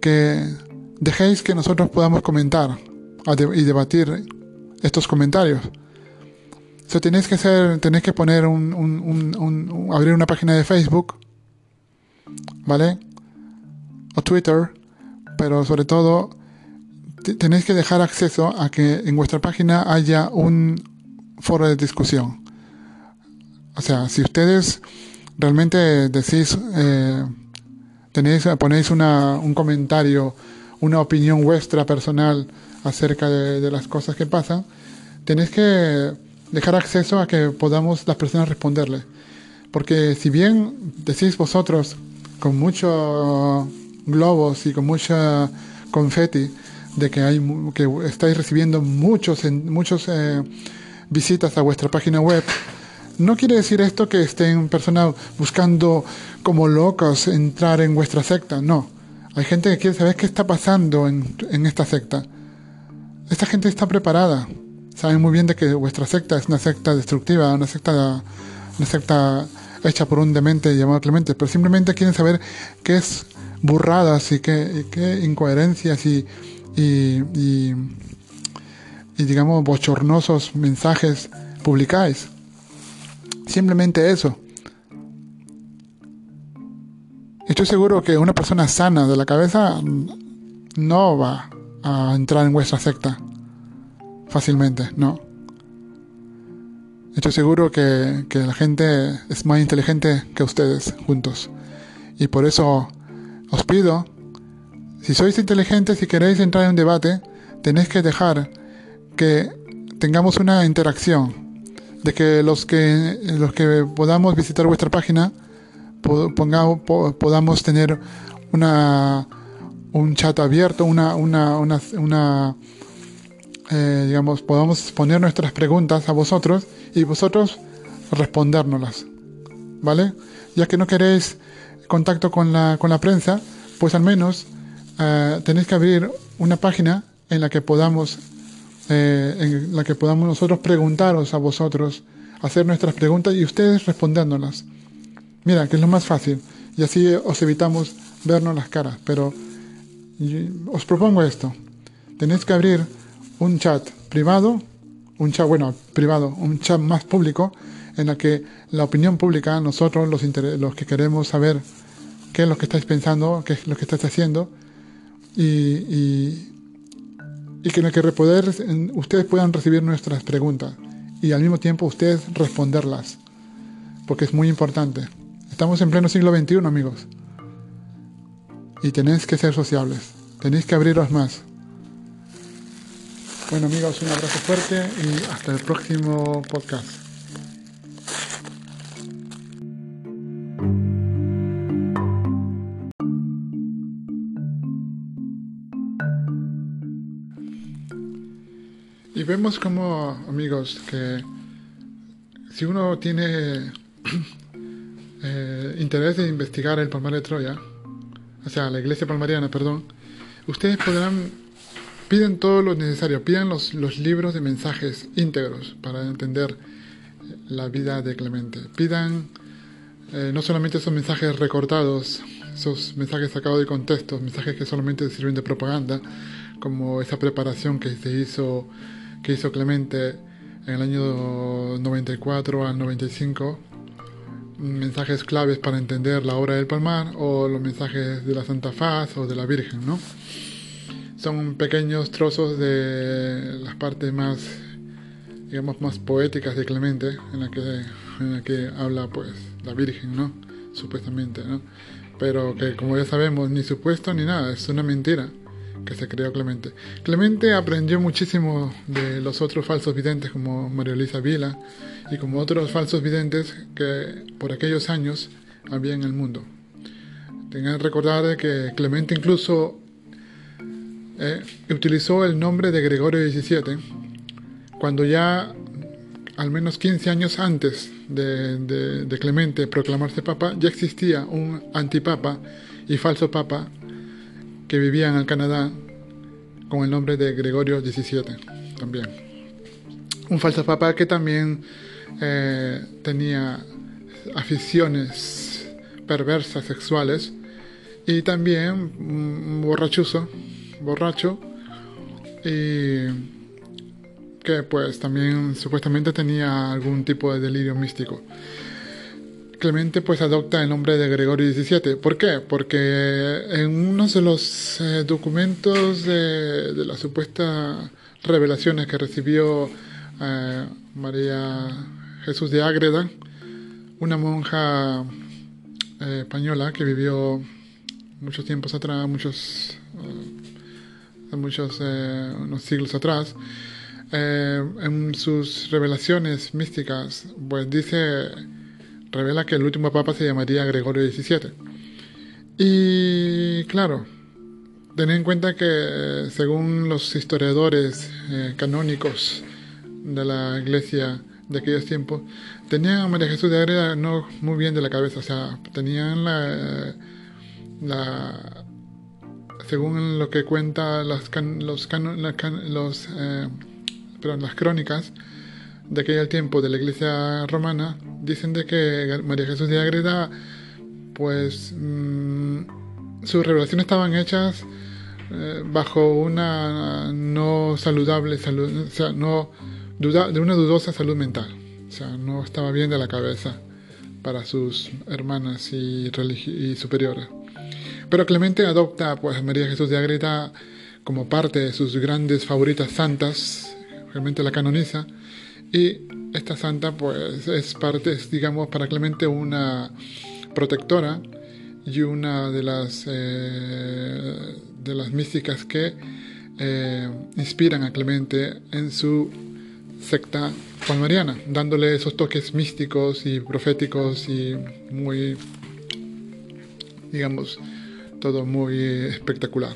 S1: que dejéis que nosotros podamos comentar y debatir estos comentarios So, tenéis que hacer, tenéis que poner un, un, abrir una página de Facebook, ¿vale? O Twitter, pero sobre todo tenéis que dejar acceso a que en vuestra página haya un foro de discusión. O sea, si ustedes realmente decís, eh, tenéis, ponéis una, un comentario, una opinión vuestra personal acerca de las cosas que pasan, tenéis que dejar acceso a que podamos las personas responderle. Porque si bien decís vosotros con muchos globos y con mucha confeti de que hay que estáis recibiendo muchos muchos eh, visitas a vuestra página web, no quiere decir esto que estén personas buscando como locos entrar en vuestra secta, no. Hay gente que quiere saber qué está pasando en, en esta secta. Esta gente está preparada saben muy bien de que vuestra secta es una secta destructiva, una secta, una secta hecha por un demente llamado Clemente, pero simplemente quieren saber qué es burradas y qué, qué incoherencias y, y, y, y, digamos bochornosos mensajes publicáis. Simplemente eso. Estoy seguro que una persona sana de la cabeza no va a entrar en vuestra secta fácilmente, no. Estoy seguro que, que la gente es más inteligente que ustedes juntos. Y por eso os pido, si sois inteligentes y queréis entrar en un debate, tenéis que dejar que tengamos una interacción, de que los que, los que podamos visitar vuestra página pongamos, podamos tener una, un chat abierto, una, una, una eh, digamos, podamos poner nuestras preguntas a vosotros y vosotros respondérnoslas. ¿Vale? Ya que no queréis contacto con la, con la prensa, pues al menos eh, tenéis que abrir una página en la que podamos eh, en la que podamos nosotros preguntaros a vosotros, hacer nuestras preguntas y ustedes respondérnoslas. Mira, que es lo más fácil y así os evitamos vernos las caras. Pero os propongo esto. Tenéis que abrir un chat privado, un chat, bueno, privado, un chat más público, en la que la opinión pública, nosotros los, los que queremos saber qué es lo que estáis pensando, qué es lo que estáis haciendo, y que en el que poder, ustedes puedan recibir nuestras preguntas y al mismo tiempo ustedes responderlas, porque es muy importante. Estamos en pleno siglo XXI, amigos, y tenéis que ser sociables, tenéis que abriros más. Bueno amigos, un abrazo fuerte y hasta el próximo podcast. Y vemos como, amigos, que si uno tiene eh, interés de investigar el palmar de Troya, o sea, la iglesia palmariana, perdón, ustedes podrán, piden todo lo necesario, pidan los, los libros de mensajes íntegros para entender la vida de Clemente. Pidan eh, no solamente esos mensajes recortados, esos mensajes sacados de contexto, mensajes que solamente sirven de propaganda, como esa preparación que se hizo, que hizo Clemente en el año 94 al 95, mensajes claves para entender la obra del Palmar o los mensajes de la Santa Faz o de la Virgen, ¿no? Son pequeños trozos de las partes más, digamos, más poéticas de Clemente, en la que, en la que habla, pues, la Virgen, ¿no? Supuestamente, ¿no? Pero que, como ya sabemos, ni supuesto ni nada, es una mentira que se creó Clemente. Clemente aprendió muchísimo de los otros falsos videntes como María Luisa Vila y como otros falsos videntes que por aquellos años había en el mundo. Tengan que recordar que Clemente incluso eh, utilizó el nombre de Gregorio XVII cuando ya al menos 15 años antes de, Clemente proclamarse papa ya existía un antipapa y falso papa que vivía en el Canadá con el nombre de Gregorio XVII también. Un falso papa que también eh, tenía aficiones perversas sexuales y también borrachuzo, borracho y que pues también supuestamente tenía algún tipo de delirio místico. Clemente pues adopta el nombre de Gregorio XVII. ¿Por qué? Porque en uno de los eh, documentos de, las supuestas revelaciones que recibió eh, María Jesús de Ágreda, una monja eh, española que vivió muchos tiempos atrás, muchos, muchos unos siglos atrás, en sus revelaciones místicas, pues dice revela que el último papa se llamaría Gregorio XVII. Y claro, ten en cuenta que según los historiadores eh, canónicos de la iglesia de aquellos tiempos, tenían a María Jesús de Agreda no muy bien de la cabeza, o sea, tenían la según lo que cuenta los, los, los eh, las crónicas, de aquel tiempo de la iglesia romana dicen de que María Jesús de Agreda pues mm, sus revelaciones estaban hechas eh, bajo una no saludable salud, o sea, no duda, de una dudosa salud mental, o sea, no estaba bien de la cabeza para sus hermanas y, y superiores. Pero Clemente adopta pues a María Jesús de Agreda como parte de sus grandes favoritas santas, realmente la canoniza, y esta santa pues es parte, digamos, para Clemente una protectora y una de las, eh, de las místicas que eh, inspiran a Clemente en su secta palmariana, dándole esos toques místicos y proféticos y muy, digamos, todo muy espectacular.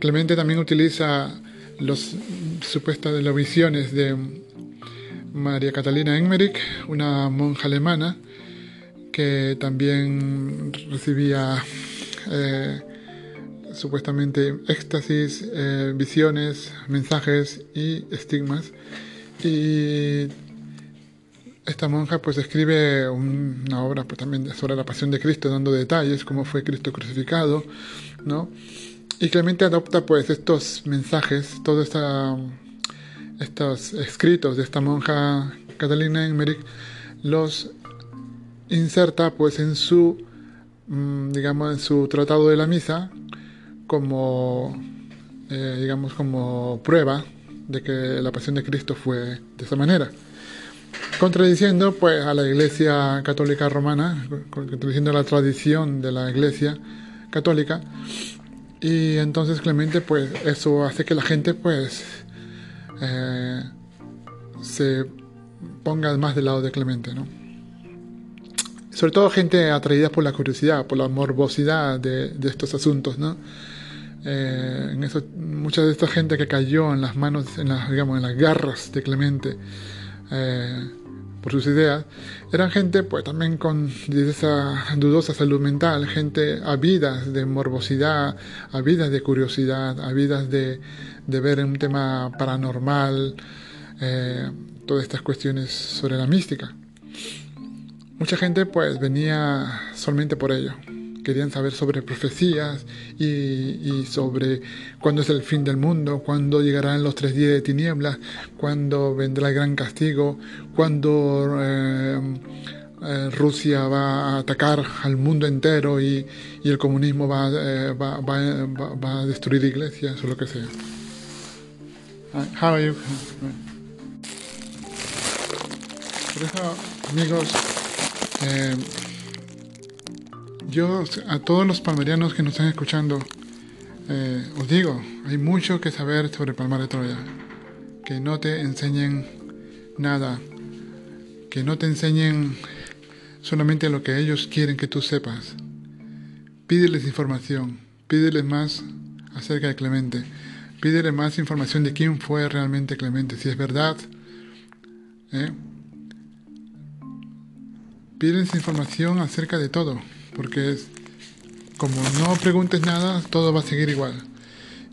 S1: Clemente también utiliza los supuestas las visiones de María Catalina Emmerich, una monja alemana que también recibía eh, supuestamente éxtasis, eh, visiones, mensajes y estigmas. Y esta monja pues escribe una obra pues, también sobre la pasión de Cristo, dando detalles, cómo fue Cristo crucificado, ¿no? Y claramente adopta pues estos mensajes, toda esta estos escritos de esta monja Catalina Emmerich los inserta pues en su mm, digamos en su tratado de la misa como eh, digamos como prueba de que la pasión de Cristo fue de esa manera contradiciendo pues a la iglesia católica romana contradiciendo la tradición de la iglesia católica y entonces Clemente pues eso hace que la gente pues eh, se ponga más del lado de Clemente, ¿no? Sobre todo gente atraída por la curiosidad, por la morbosidad de, estos asuntos, ¿no? Eh, en mucha de esta gente que cayó en las manos, en las, digamos, en las garras de Clemente, eh, por sus ideas, eran gente pues también con esa dudosa salud mental, gente habidas de morbosidad, habidas de curiosidad, habidas de, de ver un tema paranormal, eh, todas estas cuestiones sobre la mística. Mucha gente pues venía solamente por ello. Querían saber sobre profecías y, sobre cuándo es el fin del mundo, cuándo llegarán los tres días de tinieblas, cuándo vendrá el gran castigo, cuándo eh, eh, Rusia va a atacar al mundo entero y, el comunismo va, eh, va, va, a destruir iglesias o lo que sea. How are you? Por eso, amigos, yo a todos los palmarianos que nos están escuchando, eh, os digo, hay mucho que saber sobre Palmar de Troya. Que no te enseñen nada, que no te enseñen solamente lo que ellos quieren que tú sepas. Pídeles información, pídeles más acerca de Clemente, pídeles más información de quién fue realmente Clemente, si es verdad. ¿eh? Pídense información acerca de todo, porque es, como no preguntes nada, todo va a seguir igual.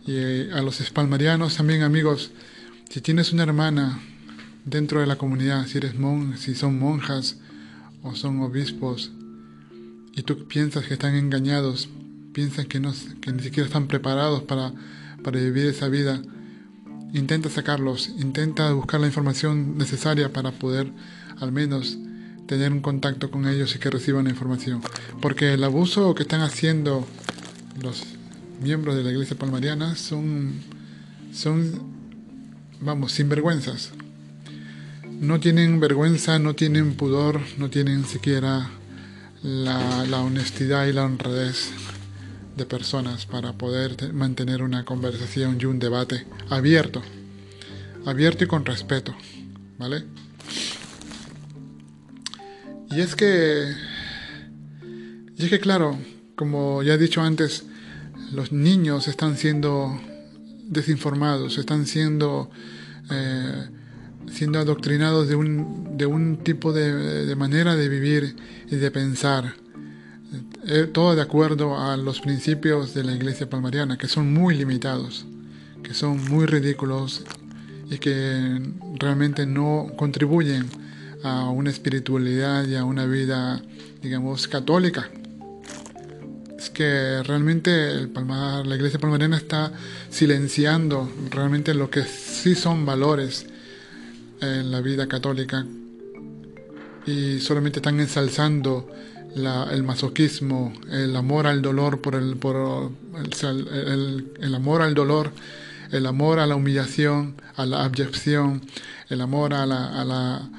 S1: Y eh, a los espalmarianos también, amigos, si tienes una hermana dentro de la comunidad, si eres mon, si son monjas o son obispos, y tú piensas que están engañados, piensas que, no, que ni siquiera están preparados para, para vivir esa vida, intenta sacarlos, intenta buscar la información necesaria para poder al menos tener un contacto con ellos y que reciban la información. Porque el abuso que están haciendo los miembros de la iglesia palmariana son, son vamos, sinvergüenzas. No tienen vergüenza, no tienen pudor, no tienen siquiera la, la honestidad y la honradez de personas para poder mantener una conversación y un debate abierto, abierto y con respeto, ¿vale? Y es que, y es que claro, como ya he dicho antes, los niños están siendo desinformados, están siendo, eh, siendo adoctrinados de un, de un tipo de, de, manera de vivir y de pensar, eh, todo de acuerdo a los principios de la iglesia palmariana, que son muy limitados, que son muy ridículos y que realmente no contribuyen a una espiritualidad y a una vida, digamos, católica. Es que realmente el Palmar, la iglesia palmarena está silenciando realmente lo que sí son valores en la vida católica y solamente están ensalzando el masoquismo, el amor al dolor por el, por el, el, amor al dolor, el amor a la humillación, a la abyección, el amor a la, a la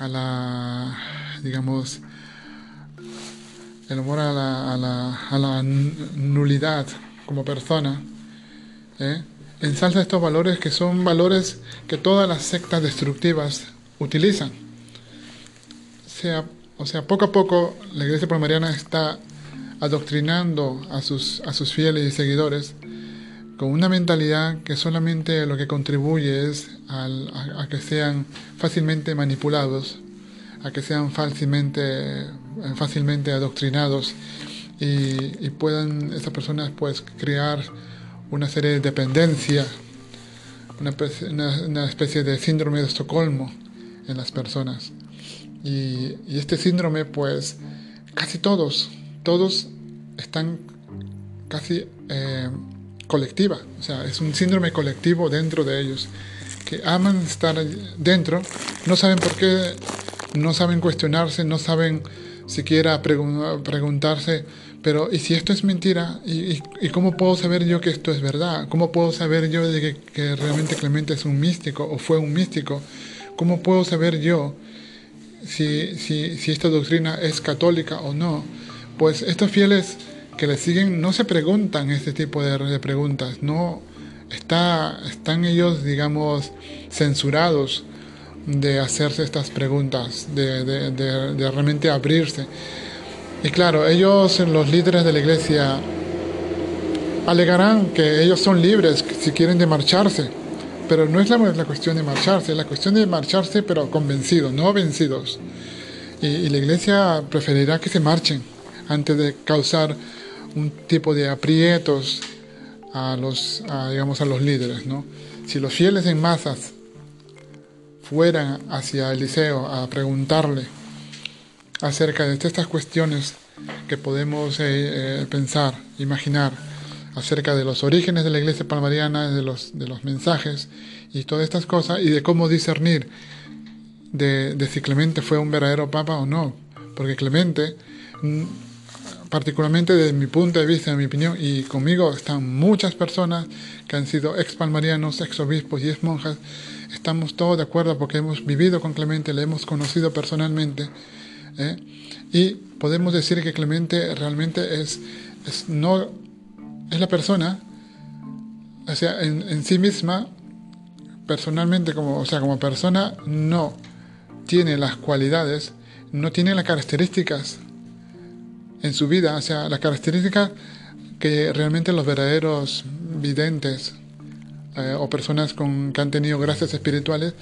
S1: a la, digamos, el amor a la, a la, a la nulidad como persona, ¿eh? ensalza estos valores que son valores que todas las sectas destructivas utilizan. sea, o sea, poco a poco la iglesia palmariana está adoctrinando a sus, a sus fieles y seguidores con una mentalidad que solamente lo que contribuye es a, que sean fácilmente manipulados, a que sean fácilmente, fácilmente adoctrinados y, puedan esas personas pues crear una serie de dependencia, una, especie de síndrome de Estocolmo en las personas. Y, este síndrome pues casi todos, todos están casi... Eh, colectiva, o sea, es un síndrome colectivo dentro de ellos, que aman estar dentro, no saben por qué, no saben cuestionarse, no saben siquiera preguntarse, pero ¿y si esto es mentira? ¿Y, cómo puedo saber yo que esto es verdad? ¿Cómo puedo saber yo de que, realmente Clemente es un místico o fue un místico? ¿Cómo puedo saber yo si, si, esta doctrina es católica o no? Pues estos fieles que le siguen no se preguntan este tipo de, preguntas, no está, están ellos, digamos, censurados de hacerse estas preguntas, de, realmente abrirse. Y claro, ellos, los líderes de la iglesia, alegarán que ellos son libres si quieren de marcharse, pero no es la, cuestión de marcharse, es la cuestión de marcharse pero convencidos, no vencidos. Y, la iglesia preferirá que se marchen antes de causar un tipo de aprietos a los, digamos, a los líderes. ¿no? Si los fieles en masas fueran hacia Eliseo a preguntarle acerca de estas cuestiones que podemos eh, eh, pensar, imaginar, acerca de los orígenes de la iglesia palmariana, de los, de los mensajes y todas estas cosas, y de cómo discernir de, de si Clemente fue un verdadero papa o no. Porque Clemente, mm, particularmente desde mi punto de vista, en mi opinión, y conmigo están muchas personas que han sido ex palmarianos, ex obispos y ex monjas, estamos todos de acuerdo porque hemos vivido con Clemente, le hemos conocido personalmente, ¿eh? y podemos decir que Clemente realmente es, es no es la persona, o sea, en, en, sí misma, personalmente, como, o sea, como persona, no tiene las cualidades, no tiene las características en su vida, o sea, las características que realmente los verdaderos videntes eh, o personas con, que han tenido gracias espirituales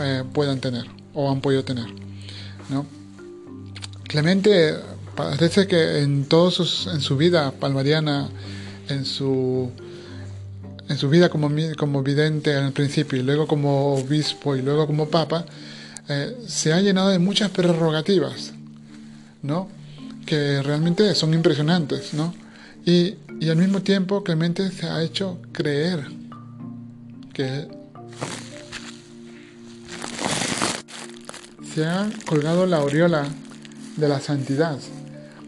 S1: eh, puedan tener o han podido tener. ¿no? Clemente parece que en todos en su vida palmariana en su, en su vida como, como vidente en el principio y luego como obispo y luego como papa, eh, se ha llenado de muchas prerrogativas, ¿no? Que realmente son impresionantes, ¿no? Y, y al mismo tiempo Clemente se ha hecho creer que se ha colgado la aureola de la santidad.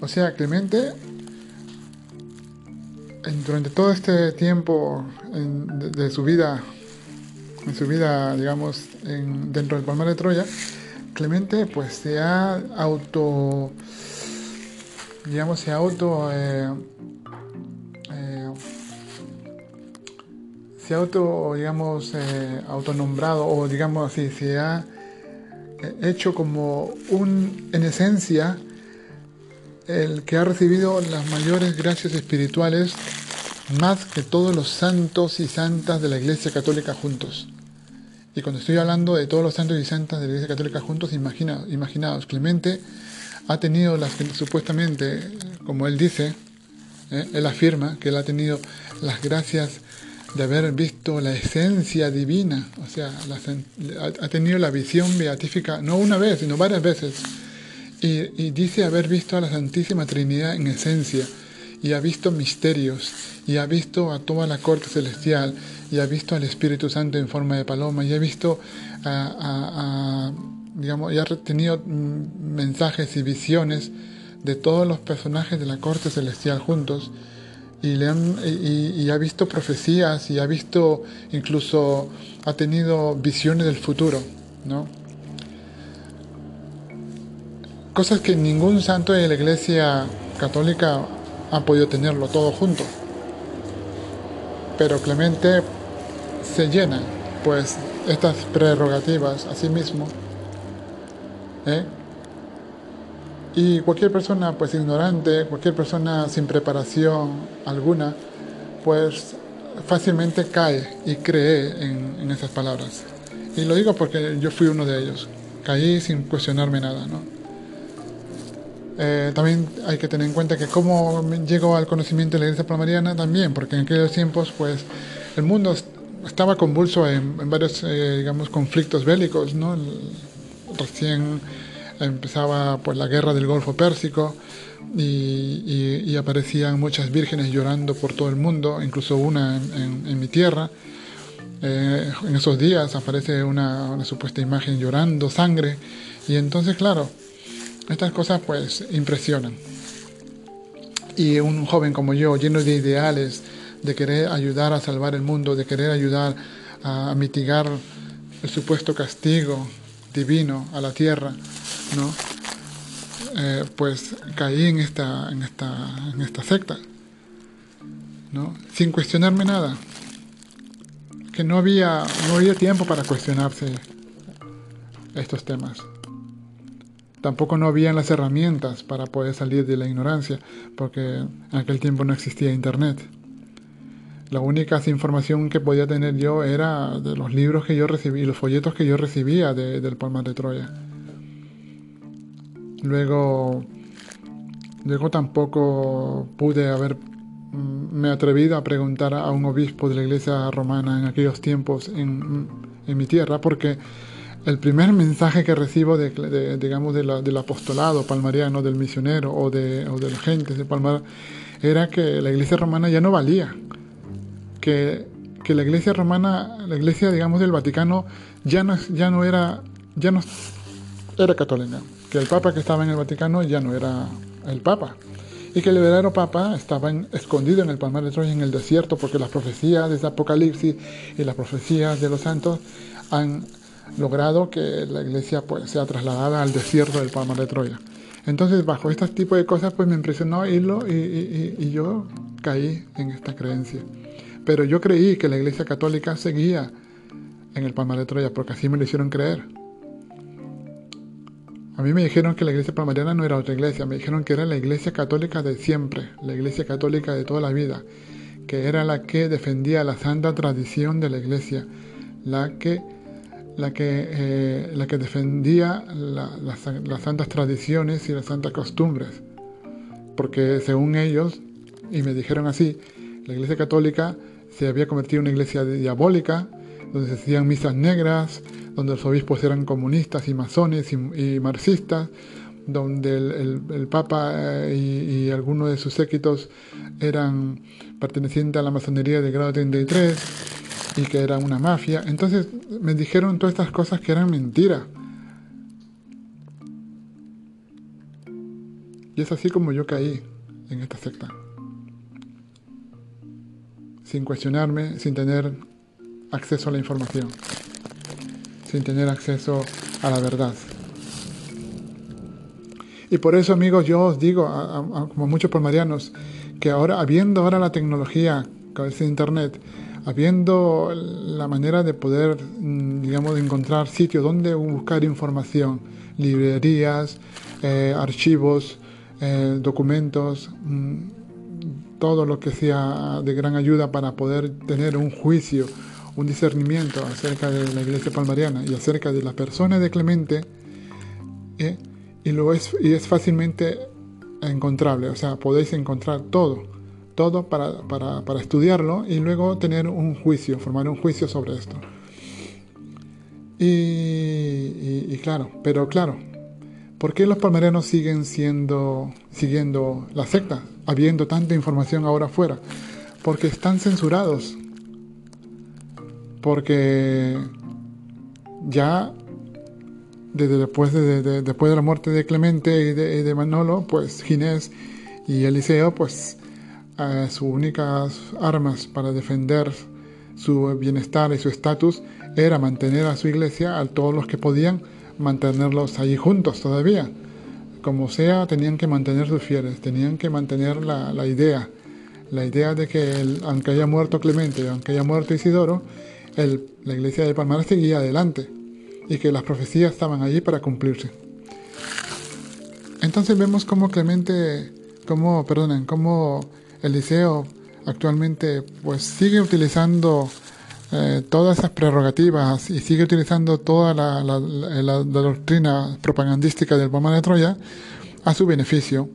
S1: O sea, Clemente durante todo este tiempo de, su vida, en su vida, digamos, dentro del Palmar de Troya, Clemente pues se ha auto, digamos, se auto, eh, eh, auto, digamos, eh, autonombrado o digamos así, se ha hecho como un, en esencia, el que ha recibido las mayores gracias espirituales más que todos los santos y santas de la Iglesia Católica juntos. Y cuando estoy hablando de todos los santos y santas de la Iglesia Católica juntos, imagina, imaginaos, Clemente ha tenido las supuestamente, como él dice, ¿eh? él afirma que él ha tenido las gracias de haber visto la esencia divina, o sea, ha tenido la visión beatífica no una vez, sino varias veces y, dice haber visto a la Santísima Trinidad en esencia, y ha visto misterios, y ha visto a toda la corte celestial, y ha visto al Espíritu Santo en forma de paloma, y ha visto a, digamos, y ha tenido mm, mensajes y visiones de todos los personajes de la corte celestial juntos, y, ha visto profecías, y ha visto incluso, ha tenido visiones del futuro, ¿no? cosas que ningún santo de la Iglesia Católica ha podido tenerlo todo junto. Pero Clemente se llena, pues, estas prerrogativas a sí mismo. ¿Eh? Y cualquier persona, pues, ignorante, cualquier persona sin preparación alguna, pues, fácilmente cae y cree en, esas palabras. Y lo digo porque yo fui uno de ellos. Caí sin cuestionarme nada, ¿no? Eh, también hay que tener en cuenta que cómo llegó al conocimiento de la iglesia palmariana también, porque en aquellos tiempos pues el mundo estaba convulso en, varios eh, digamos conflictos bélicos, ¿no? Recién empezaba pues la guerra del Golfo Pérsico y, aparecían muchas vírgenes llorando por todo el mundo, incluso una en, mi tierra. Eh, en esos días aparece una, una supuesta imagen llorando sangre y entonces claro estas cosas pues impresionan. Y un joven como yo, lleno de ideales, de querer ayudar a salvar el mundo, de querer ayudar a mitigar el supuesto castigo divino a la tierra, ¿no? Eh, pues caí en esta, en esta, en esta secta, ¿no? Sin cuestionarme nada. Que no había, no había tiempo para cuestionarse estos temas. Tampoco no habían las herramientas para poder salir de la ignorancia, porque en aquel tiempo no existía Internet. La única información que podía tener yo era de los libros que yo recibí, los folletos que yo recibía del Palmar de Troya. Luego, luego tampoco pude haber mm, me atrevido a preguntar a un obispo de la iglesia romana en aquellos tiempos en, en mi tierra, porque el primer mensaje que recibo digamos, del apostolado palmariano, del misionero o de, o de la gente de Palmar, era que la iglesia romana ya no valía que, la iglesia romana, la iglesia, digamos, del Vaticano, ya no, ya no era, ya no era católica, que el papa que estaba en el Vaticano ya no era el papa, y que el verdadero papa estaba escondido en el Palmar de Troya, en el desierto, porque las profecías de Apocalipsis y las profecías de los santos han logrado que la iglesia pues, sea trasladada al desierto del Palmar de Troya. Entonces, bajo este tipo de cosas, pues me impresionó irlo y yo caí en esta creencia. Pero yo creí que la Iglesia Católica seguía en el Palmar de Troya, porque así me lo hicieron creer. A mí me dijeron que la iglesia palmariana no era otra iglesia, me dijeron que era la iglesia católica de siempre, la iglesia católica de toda la vida, que era la que defendía la santa tradición de la iglesia, la que, la que, eh, la que defendía las santas tradiciones y las santas costumbres. Porque según ellos, y me dijeron así, la iglesia católica se había convertido en una iglesia diabólica, donde se hacían misas negras, donde los obispos eran comunistas y masones y, marxistas, donde el, Papa eh, y, algunos de sus séquitos eran pertenecientes a la masonería del grado 33 y que era una mafia. Entonces me dijeron todas estas cosas que eran mentiras. Y es así como yo caí en esta secta sin cuestionarme, sin tener acceso a la información, sin tener acceso a la verdad. Y por eso, amigos, yo os digo, como muchos palmarianos, que ahora, habiendo ahora la tecnología, que es Internet, habiendo la manera de poder, mm, digamos, encontrar sitios donde buscar información, librerías, eh, archivos, eh, documentos, mm, todo lo que sea de gran ayuda para poder tener un juicio, un discernimiento acerca de la iglesia palmariana y acerca de la persona de Clemente, ¿eh? y, lo es, y es fácilmente encontrable, o sea, podéis encontrar todo, todo para, para, para estudiarlo y luego tener un juicio, formar un juicio sobre esto. Y, y, claro, pero claro, ¿por qué los palmarianos siguen siendo, siguiendo la secta? habiendo tanta información ahora afuera? Porque están censurados. Porque ya desde después de, después de la muerte de Clemente y de, Manolo, pues Ginés y Eliseo, pues eh, sus únicas armas para defender su bienestar y su estatus era mantener a su iglesia, a todos los que podían mantenerlos allí juntos todavía como sea, tenían que mantener sus fieles, tenían que mantener la, la idea, la idea de que aunque haya muerto Clemente, aunque haya muerto Isidoro, el, la iglesia de Palmar seguía adelante y que las profecías estaban allí para cumplirse. Entonces vemos cómo Clemente, cómo, perdonen, cómo Eliseo actualmente pues sigue utilizando eh, todas esas prerrogativas y sigue utilizando toda la, la, doctrina propagandística del bomba de Troya a su beneficio.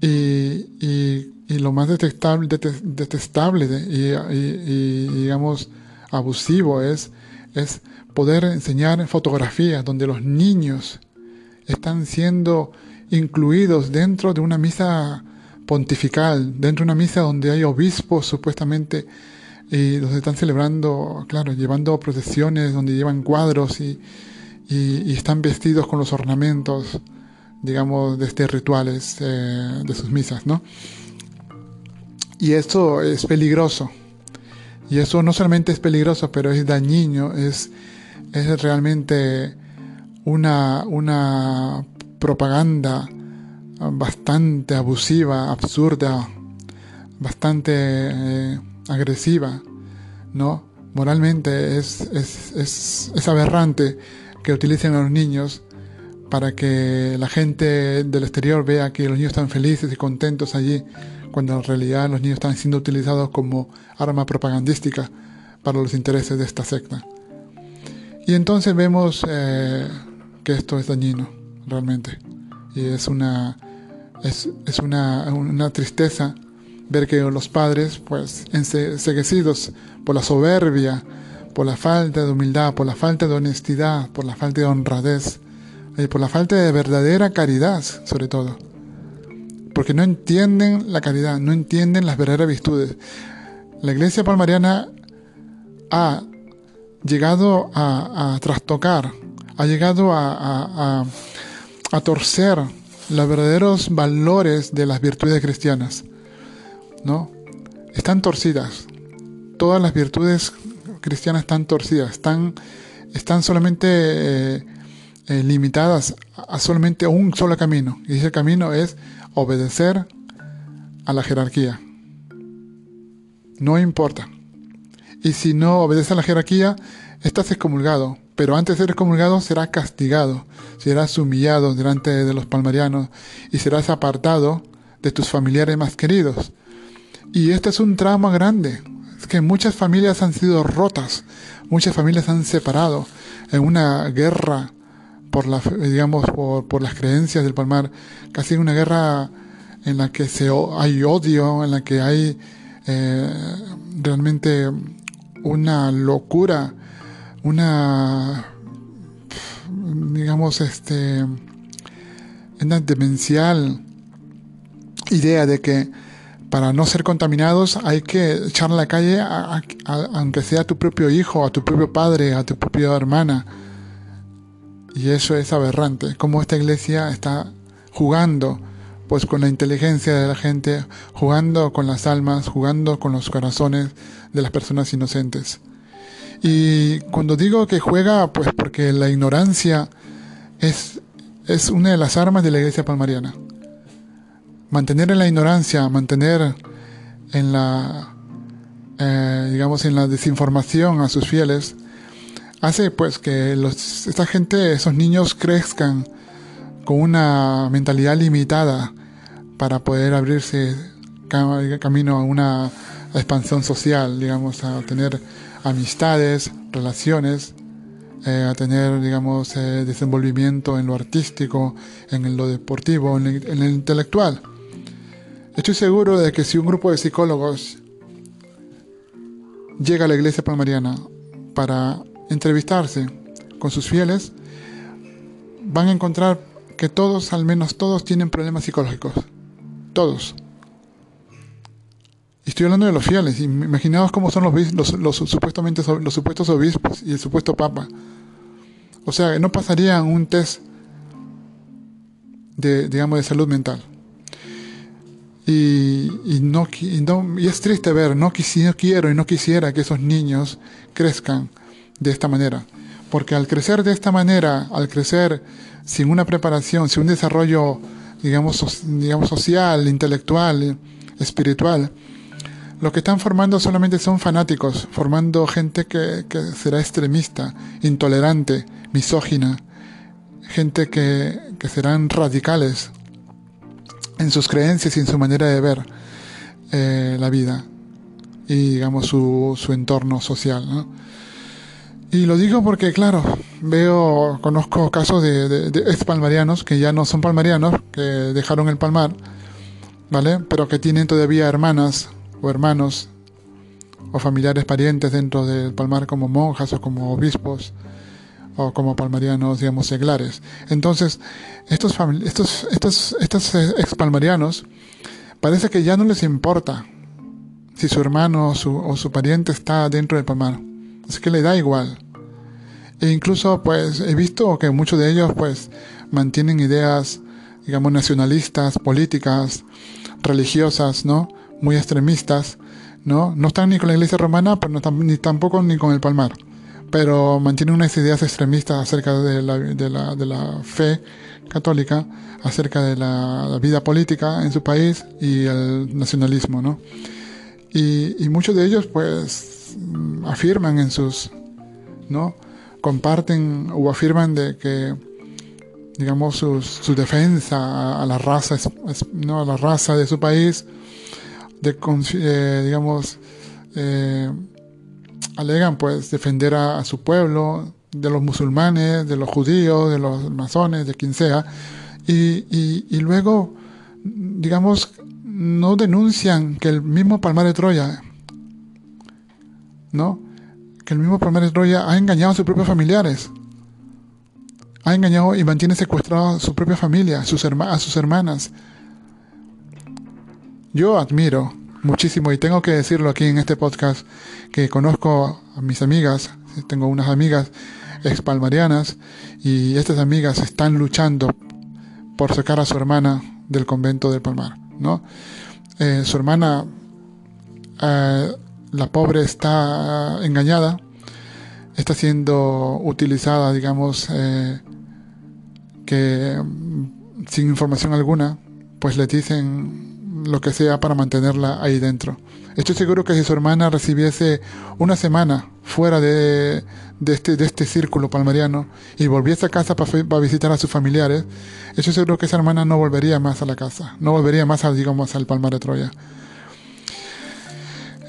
S1: Y, y, lo más detestable, detestable y, y, digamos abusivo es, es poder enseñar fotografías donde los niños están siendo incluidos dentro de una misa pontifical, dentro de una misa donde hay obispos supuestamente y los están celebrando, claro, llevando procesiones donde llevan cuadros y, y, están vestidos con los ornamentos, digamos, de este rituales eh, de sus misas, ¿no? Y eso es peligroso. Y eso no solamente es peligroso, pero es dañino, es, es realmente una, una propaganda bastante abusiva, absurda, bastante... Eh, agresiva, ¿no? Moralmente es, es, aberrante que utilicen a los niños para que la gente del exterior vea que los niños están felices y contentos allí cuando en realidad los niños están siendo utilizados como arma propagandística para los intereses de esta secta. Y entonces vemos eh, que esto es dañino, realmente. Y es una, es, una, una tristeza ver que los padres, pues, enseguecidos por la soberbia, por la falta de humildad, por la falta de honestidad, por la falta de honradez, y por la falta de verdadera caridad, sobre todo. Porque no entienden la caridad, no entienden las verdaderas virtudes. La iglesia palmariana ha llegado a, trastocar, ha llegado a, torcer los verdaderos valores de las virtudes cristianas. ¿No? Están torcidas. Todas las virtudes cristianas están torcidas, están, están solamente eh, eh, limitadas a solamente un solo camino. Y ese camino es obedecer a la jerarquía. No importa. Y si no obedeces a la jerarquía, estás excomulgado. Pero antes de ser excomulgado serás castigado, serás humillado delante de los palmarianos y serás apartado de tus familiares más queridos. Y este es un trauma grande. Es que muchas familias han sido rotas, muchas familias han separado en una guerra por la, digamos, por, las creencias del Palmar, casi una guerra en la que se, hay odio, en la que hay eh, realmente una locura, una, digamos, este, una demencial idea de que para no ser contaminados hay que echar a la calle aunque sea a tu propio hijo, a tu propio padre, a tu propia hermana. Y eso es aberrante, como esta iglesia está jugando pues con la inteligencia de la gente, jugando con las almas, jugando con los corazones de las personas inocentes. Y cuando digo que juega, pues porque la ignorancia es, es una de las armas de la iglesia palmariana. Mantener en la ignorancia, mantener en la, eh, digamos, en la desinformación a sus fieles, hace pues que los, esta gente, esos niños crezcan con una mentalidad limitada para poder abrirse camino a una expansión social, digamos, a tener amistades, relaciones, eh, a tener, digamos, eh, desenvolvimiento en lo artístico, en lo deportivo, en en el intelectual. Estoy seguro de que si un grupo de psicólogos llega a la iglesia palmariana para entrevistarse con sus fieles, van a encontrar que todos, al menos todos, tienen problemas psicológicos. Todos. estoy hablando de los fieles. Imaginaos cómo son los, los, supuestamente, los supuestos obispos y el supuesto papa. O sea, no pasarían un test de, digamos, de salud mental. Y, no, y, es triste ver, no, no quiero y no quisiera que esos niños crezcan de esta manera. Porque al crecer de esta manera, al crecer sin una preparación, sin un desarrollo, digamos, digamos social, intelectual, espiritual, lo que están formando solamente son fanáticos, formando gente que, será extremista, intolerante, misógina, gente que, que serán radicales en sus creencias y en su manera de ver eh, la vida y digamos su, su entorno social. Y lo digo porque, claro, veo, conozco casos de, de, ex palmarianos que ya no son palmarianos, que dejaron el palmar, ¿vale? Pero que tienen todavía hermanas o hermanos o familiares parientes dentro del palmar como monjas o como obispos como palmarianos, digamos, seglares. Entonces, estos, estos, estos, estos ex palmarianos parece que ya no les importa si su hermano o su, o su pariente está dentro del palmar es que le da igual. E incluso pues he visto que muchos de ellos pues mantienen ideas, digamos, nacionalistas, políticas, religiosas, ¿no? Muy extremistas, ¿no? No están ni con la iglesia romana, pero no ni tampoco ni con el palmar. Pero mantienen unas ideas extremistas acerca de la, de la, de la fe católica, acerca de la, vida política en su país y el nacionalismo, ¿no? Y, muchos de ellos pues afirman en sus, ¿no? Comparten o afirman de que, digamos, su defensa a, la raza, ¿no? A la raza de su país, de digamos, alegan pues defender a, su pueblo, de los musulmanes, de los judíos, de los masones, de quien sea, y, y, luego, digamos, no denuncian que el mismo Palmar de Troya, ¿no? Que el mismo Palmar de Troya ha engañado a sus propios familiares, ha engañado y mantiene secuestrado a su propia familia, sus, a sus hermanas. Yo admiro muchísimo y tengo que decirlo aquí en este podcast que conozco a mis amigas, tengo unas amigas expalmarianas y estas amigas están luchando por sacar a su hermana del convento del Palmar, ¿no? Eh, su hermana, eh, la pobre, está engañada, está siendo utilizada, digamos, eh, que mm, sin información alguna, pues le dicen lo que sea para mantenerla ahí dentro. Estoy seguro que si su hermana recibiese una semana fuera de, este, de este círculo palmariano y volviese a casa para, visitar a sus familiares, estoy seguro que esa hermana no volvería más a la casa, no volvería más, a, digamos, al Palmar de Troya.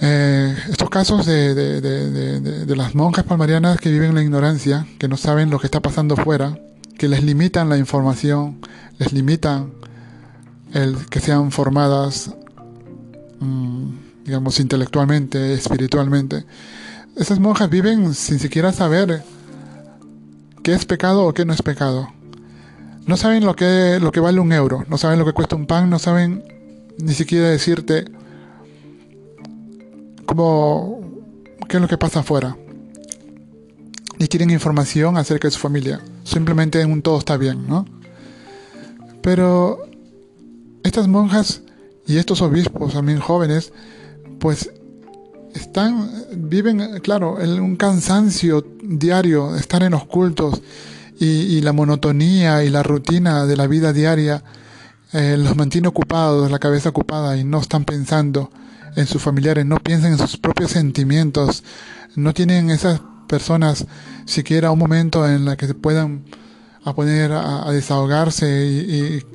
S1: Eh, estos casos de, de, las monjas palmarianas que viven en la ignorancia, que no saben lo que está pasando fuera, que les limitan la información, les limitan el que sean formadas, mm, digamos, intelectualmente, espiritualmente. Esas monjas viven sin siquiera saber qué es pecado o qué no es pecado. No saben lo que, lo que vale un euro, no saben lo que cuesta un pan, no saben ni siquiera decirte cómo, qué es lo que pasa afuera. Ni quieren información acerca de su familia. Simplemente en un todo está bien, ¿no? Pero estas monjas y estos obispos también jóvenes, pues están, viven, claro, en un cansancio diario, estar en los cultos y, la monotonía y la rutina de la vida diaria eh, los mantiene ocupados, la cabeza ocupada y no están pensando en sus familiares, no piensan en sus propios sentimientos, no tienen esas personas siquiera un momento en la que se puedan a poner a, desahogarse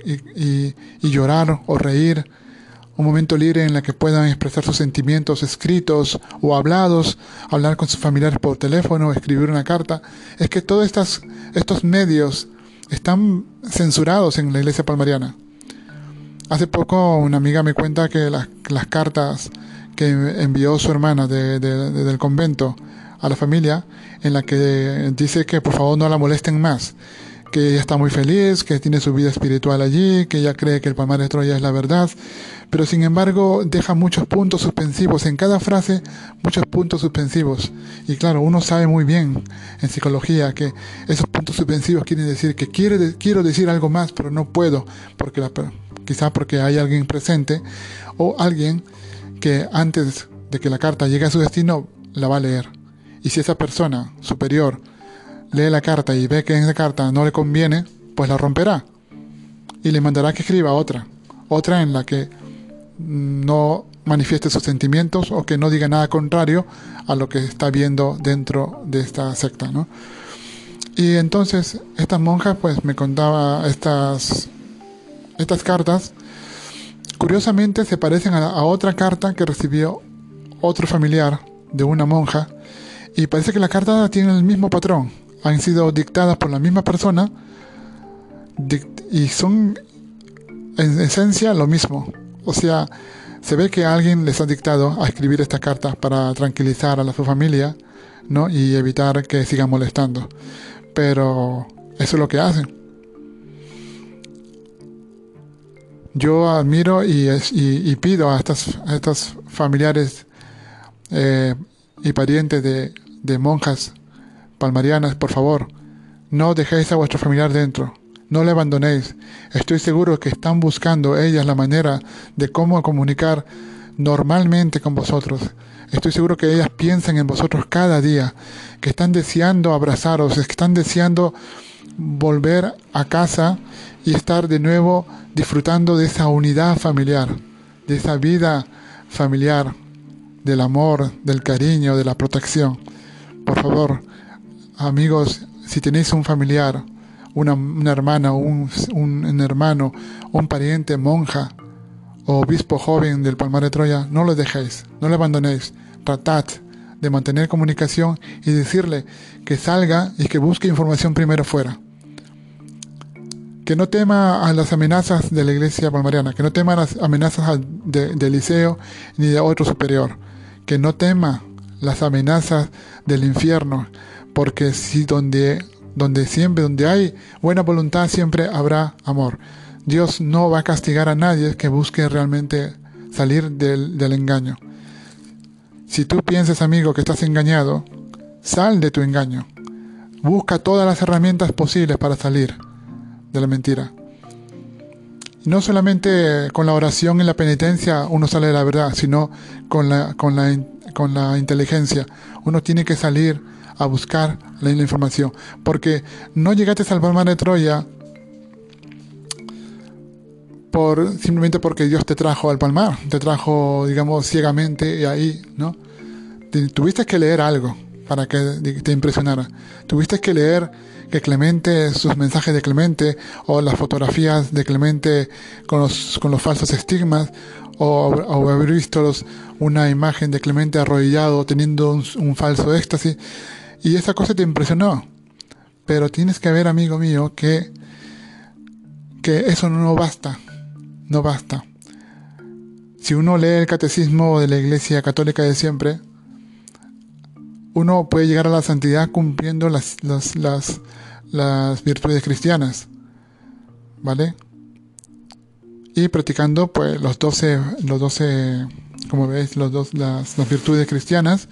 S1: y, llorar o reír, un momento libre en el que puedan expresar sus sentimientos escritos o hablados, hablar con sus familiares por teléfono, escribir una carta, es que todos estas, estos medios están censurados en la iglesia palmariana. Hace poco una amiga me cuenta que las, cartas que envió su hermana del convento a la familia, en la que dice que por favor no la molesten más, que ella está muy feliz, que tiene su vida espiritual allí, que ella cree que el Palmar de Troya es la verdad, pero sin embargo deja muchos puntos suspensivos, en cada frase muchos puntos suspensivos. Y claro, uno sabe muy bien en psicología que esos puntos suspensivos quieren decir que quiere, quiero decir algo más, pero no puedo, porque quizá porque hay alguien presente o alguien que antes de que la carta llegue a su destino la va a leer. Y si esa persona superior lee la carta y ve que en esa carta no le conviene, pues la romperá y le mandará que escriba otra, otra en la que no manifieste sus sentimientos o que no diga nada contrario a lo que está viendo dentro de esta secta, ¿no? Y entonces estas monjas pues me contaba estas estas cartas curiosamente se parecen a, a otra carta que recibió otro familiar de una monja y parece que la carta tiene el mismo patrón han sido dictadas por la misma persona y son en esencia lo mismo. O sea, se ve que alguien les ha dictado a escribir estas cartas para tranquilizar a su familia ¿no? y evitar que sigan molestando. Pero eso es lo que hacen. Yo admiro y, pido a estos familiares eh, y parientes de monjas Palmarianas, por favor, no dejéis a vuestro familiar dentro, no le abandonéis. Estoy seguro que están buscando ellas la manera de cómo comunicar normalmente con vosotros. Estoy seguro que ellas piensan en vosotros cada día, que están deseando abrazaros, que están deseando volver a casa y estar de nuevo disfrutando de esa unidad familiar, de esa vida familiar, del amor, del cariño, de la protección. Por favor, amigos, si tenéis un familiar, una, hermana, un, hermano, un pariente, monja obispo joven del Palmar de Troya, no lo dejéis, no lo abandonéis, tratad de mantener comunicación y decirle que salga y que busque información primero fuera. Que no tema a las amenazas de la iglesia palmariana, que no tema a las amenazas del liceo ni de otro superior, que no tema las amenazas del infierno, porque si donde, donde siempre, donde hay buena voluntad, siempre habrá amor. Dios no va a castigar a nadie que busque realmente salir del, engaño. Si tú piensas, amigo, que estás engañado, sal de tu engaño. Busca todas las herramientas posibles para salir de la mentira. No solamente con la oración y la penitencia uno sale de la verdad, sino con la, con la, con la inteligencia. Uno tiene que salir a buscar la, información. Porque no llegaste al palmar de Troya por, simplemente porque Dios te trajo al palmar, te trajo, digamos, ciegamente y ahí, ¿no? Tuviste que leer algo para que te impresionara. Tuviste que leer que Clemente, sus mensajes de Clemente, o las fotografías de Clemente con los, con los falsos estigmas, o, haber visto una imagen de Clemente arrodillado teniendo un falso éxtasis. Y esa cosa te impresionó. Pero tienes que ver, amigo mío, que, que eso no basta. No basta. Si uno lee el catecismo de la Iglesia Católica de siempre, uno puede llegar a la santidad cumpliendo las, las, las, virtudes cristianas. ¿Vale? Y practicando pues los 12, los 12 como veis, los dos, las, las virtudes cristianas.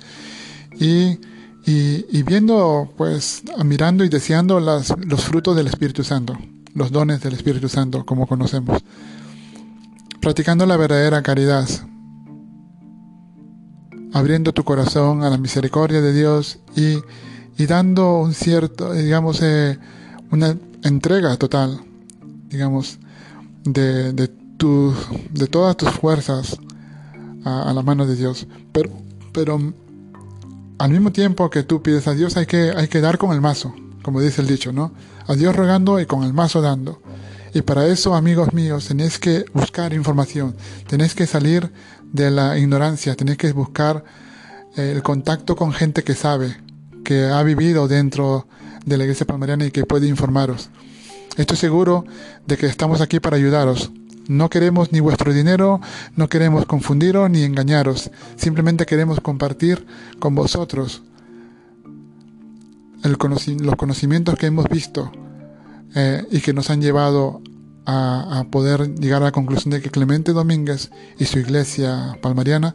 S1: Y y, viendo, pues, mirando y deseando las, los frutos del Espíritu Santo, los dones del Espíritu Santo, como conocemos. Practicando la verdadera caridad, abriendo tu corazón a la misericordia de Dios y, y dando un cierto, digamos, eh, una entrega total, digamos, de, de, de todas tus fuerzas a, a la mano de Dios. Pero, pero al mismo tiempo que tú pides a Dios, hay que, hay que dar con el mazo, como dice el dicho, ¿no? A Dios rogando y con el mazo dando. Y para eso, amigos míos, tenéis que buscar información, tenéis que salir de la ignorancia, tenéis que buscar eh, el contacto con gente que sabe, que ha vivido dentro de la iglesia palmariana y que puede informaros. Estoy seguro de que estamos aquí para ayudaros. No queremos ni vuestro dinero, no queremos confundiros ni engañaros. Simplemente queremos compartir con vosotros los conocimientos que hemos visto eh, y que nos han llevado a, a, poder llegar a la conclusión de que Clemente Domínguez y su iglesia palmariana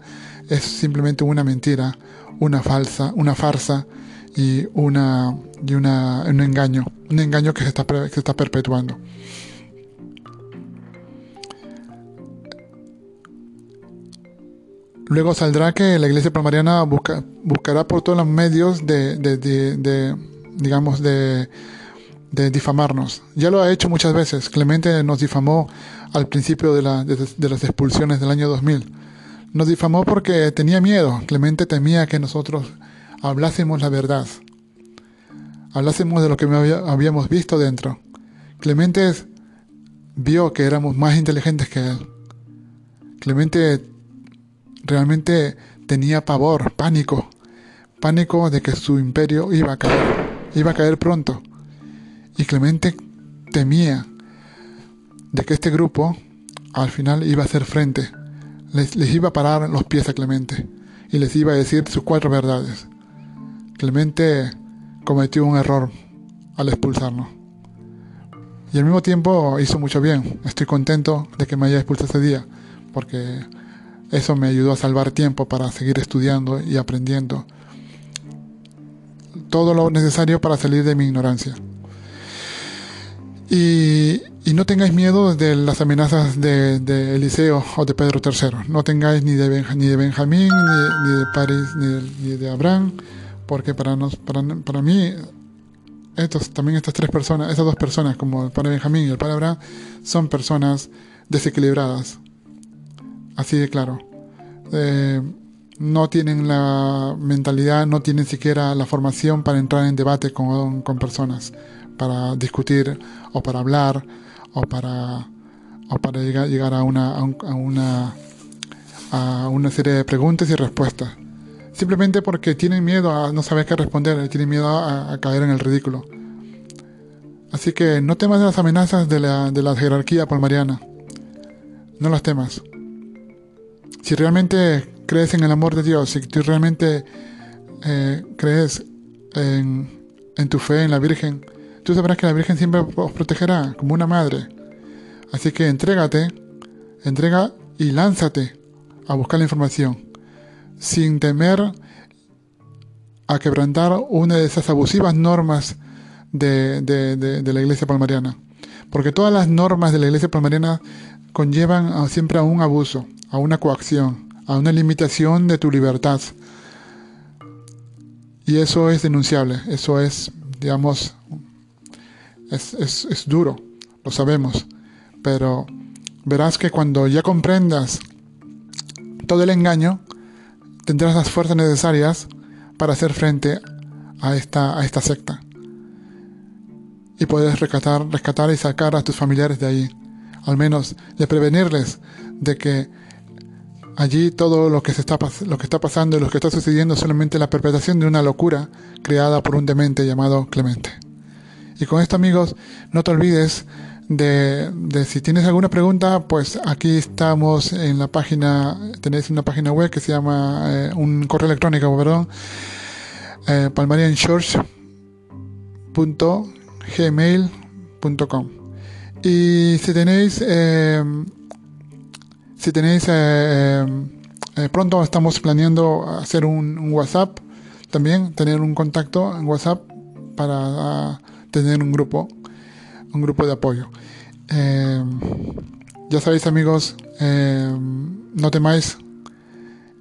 S1: es simplemente una mentira, una falsa, una farsa y, una, y una, un engaño, un engaño que se está, que se está perpetuando. Luego saldrá que la iglesia palmariana busca, buscará por todos los medios de, digamos, de, difamarnos. Ya lo ha hecho muchas veces. Clemente nos difamó al principio de, de, las expulsiones del año 2000. Nos difamó porque tenía miedo. Clemente temía que nosotros hablásemos la verdad. Hablásemos de lo que habíamos visto dentro. Clemente vio que éramos más inteligentes que él. Clemente realmente tenía pavor, pánico, pánico de que su imperio iba a caer, iba a caer pronto. Y Clemente temía de que este grupo al final iba a hacer frente, les, iba a parar los pies a Clemente y les iba a decir sus cuatro verdades. Clemente cometió un error al expulsarnos. Y al mismo tiempo hizo mucho bien. Estoy contento de que me haya expulsado ese día, porque eso me ayudó a salvar tiempo para seguir estudiando y aprendiendo todo lo necesario para salir de mi ignorancia. Y, no tengáis miedo de las amenazas de, Eliseo o de Pedro III. No tengáis ni de, ni de Benjamín, ni, de París, ni de, Abraham, porque para, nos, para, para mí, estos, también estas tres personas, esas dos personas, como el padre Benjamín y el padre Abraham, son personas desequilibradas, Así de claro. Eh, no tienen la mentalidad, no tienen siquiera la formación para entrar en debate con, con personas, para discutir o para hablar o para, o para llegar, a, una, a, una, a una serie de preguntas y respuestas. Simplemente porque tienen miedo a no saber qué responder, tienen miedo a, caer en el ridículo. Así que no temas las amenazas de la, de la jerarquía palmariana. No las temas. Si realmente crees en el amor de Dios, si tú realmente eh, crees en, tu fe en la Virgen, tú sabrás que la Virgen siempre os protegerá como una madre. Así que entrégate, entrega y lánzate a buscar la información, sin temer a quebrantar una de esas abusivas normas de, de, la iglesia palmariana. Porque todas las normas de la iglesia palmariana conllevan siempre a un abuso, a una coacción, a una limitación de tu libertad. Y eso es denunciable, eso es, digamos, es, es duro, lo sabemos pero verás que cuando ya comprendas todo el engaño, tendrás las fuerzas necesarias para hacer frente a esta, a esta secta. Y puedes rescatar, rescatar y sacar a tus familiares de ahí. Al menos de prevenirles de que allí todo lo que, se está, lo que está pasando y lo que está sucediendo es solamente la perpetración de una locura creada por un demente llamado Clemente. Y con esto amigos, no te olvides de, si tienes alguna pregunta, pues aquí estamos en la página, tenéis una página web que se llama, eh, un correo electrónico, perdón, eh, palmarianchurch.gmail.com y si tenéis eh, si tenéis eh, pronto estamos planeando hacer un, WhatsApp también tener un contacto en WhatsApp para tener un grupo un grupo de apoyo. Eh, ya sabéis amigos, eh, no temáis.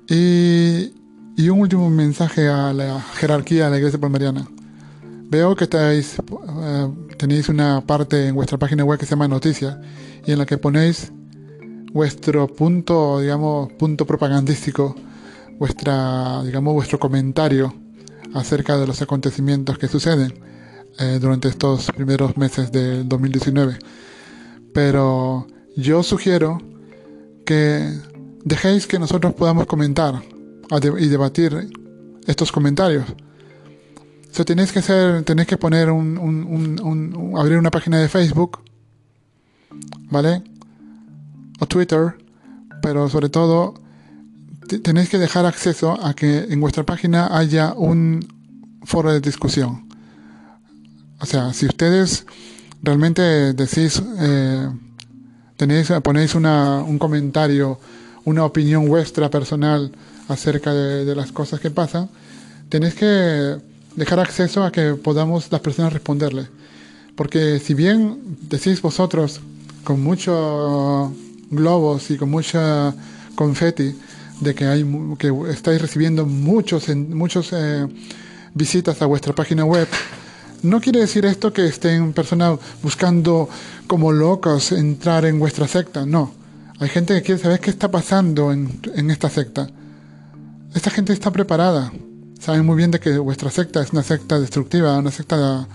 S1: Y, y, un último mensaje a la jerarquía de la iglesia palmariana. Veo que estáis, eh, tenéis una parte en vuestra página web que se llama Noticias y en la que ponéis vuestro punto, digamos, punto propagandístico, vuestra, digamos, vuestro comentario acerca de los acontecimientos que suceden. Eh, durante estos primeros meses del 2019. Pero yo sugiero que dejéis que nosotros podamos comentar y debatir estos comentarios. O tenéis que hacer, tenéis que poner un, un, abrir una página de Facebook, ¿vale? O Twitter, pero sobre todo tenéis que dejar acceso a que en vuestra página haya un foro de discusión. O sea, si ustedes realmente decís, eh, tenéis, ponéis una, un comentario, una opinión vuestra personal acerca de, las cosas que pasan, tenéis que dejar acceso a que podamos las personas responderle. Porque si bien decís vosotros con muchos globos y con mucha confeti de que hay que estáis recibiendo muchos muchos eh, visitas a vuestra página web no quiere decir esto que estén personas buscando como locos entrar en vuestra secta, no. Hay gente que quiere saber qué está pasando en, esta secta. Esta gente está preparada. Saben muy bien de que vuestra secta es una secta destructiva, una secta,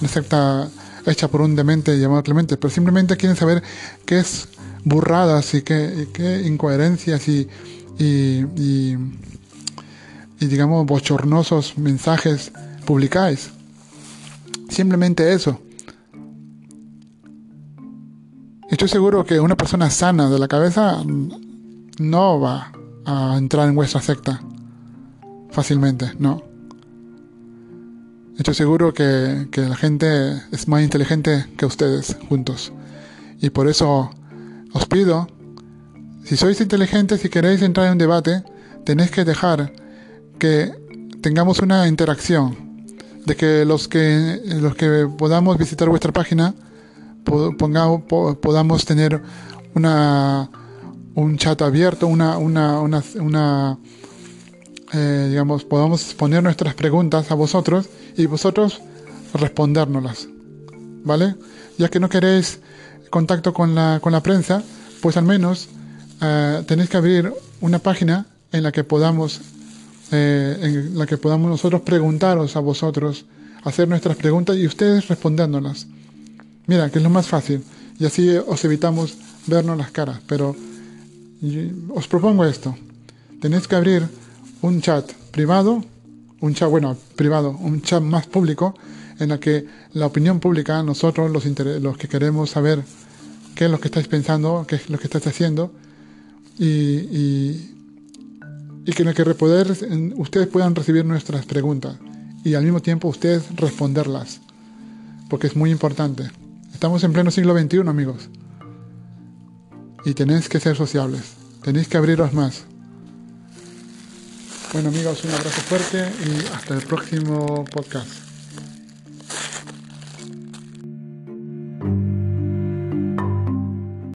S1: una secta hecha por un demente llamado Clemente, pero simplemente quieren saber qué es burradas y qué, qué incoherencias y, y, y, y digamos bochornosos mensajes publicáis. Simplemente eso. Estoy seguro que una persona sana de la cabeza no va a entrar en vuestra secta fácilmente, no. Estoy seguro que, que, la gente es más inteligente que ustedes juntos. Y por eso os pido, si sois inteligentes y queréis entrar en un debate, tenéis que dejar que tengamos una interacción de que los que los que podamos visitar vuestra página pongamos, podamos tener una un chat abierto, una, una, una eh, digamos, podamos poner nuestras preguntas a vosotros y vosotros respondérnoslas, ¿vale? Ya que no queréis contacto con la, con la prensa, pues al menos eh, tenéis que abrir una página en la que podamos eh, en la que podamos nosotros preguntaros a vosotros, hacer nuestras preguntas y ustedes respondérnoslas. Mira, que es lo más fácil. Y así os evitamos vernos las caras, pero os propongo esto. Tenéis que abrir un chat privado, un chat, bueno, privado, un chat más público, en la que la opinión pública, nosotros los, los que queremos saber qué es lo que estáis pensando, qué es lo que estáis haciendo, y, y, y que en el poder, ustedes puedan recibir nuestras preguntas y al mismo tiempo ustedes responderlas, porque es muy importante. Estamos en pleno siglo XXI, amigos, y tenéis que ser sociables, tenéis que abriros más. Bueno amigos, un abrazo fuerte y hasta el próximo podcast.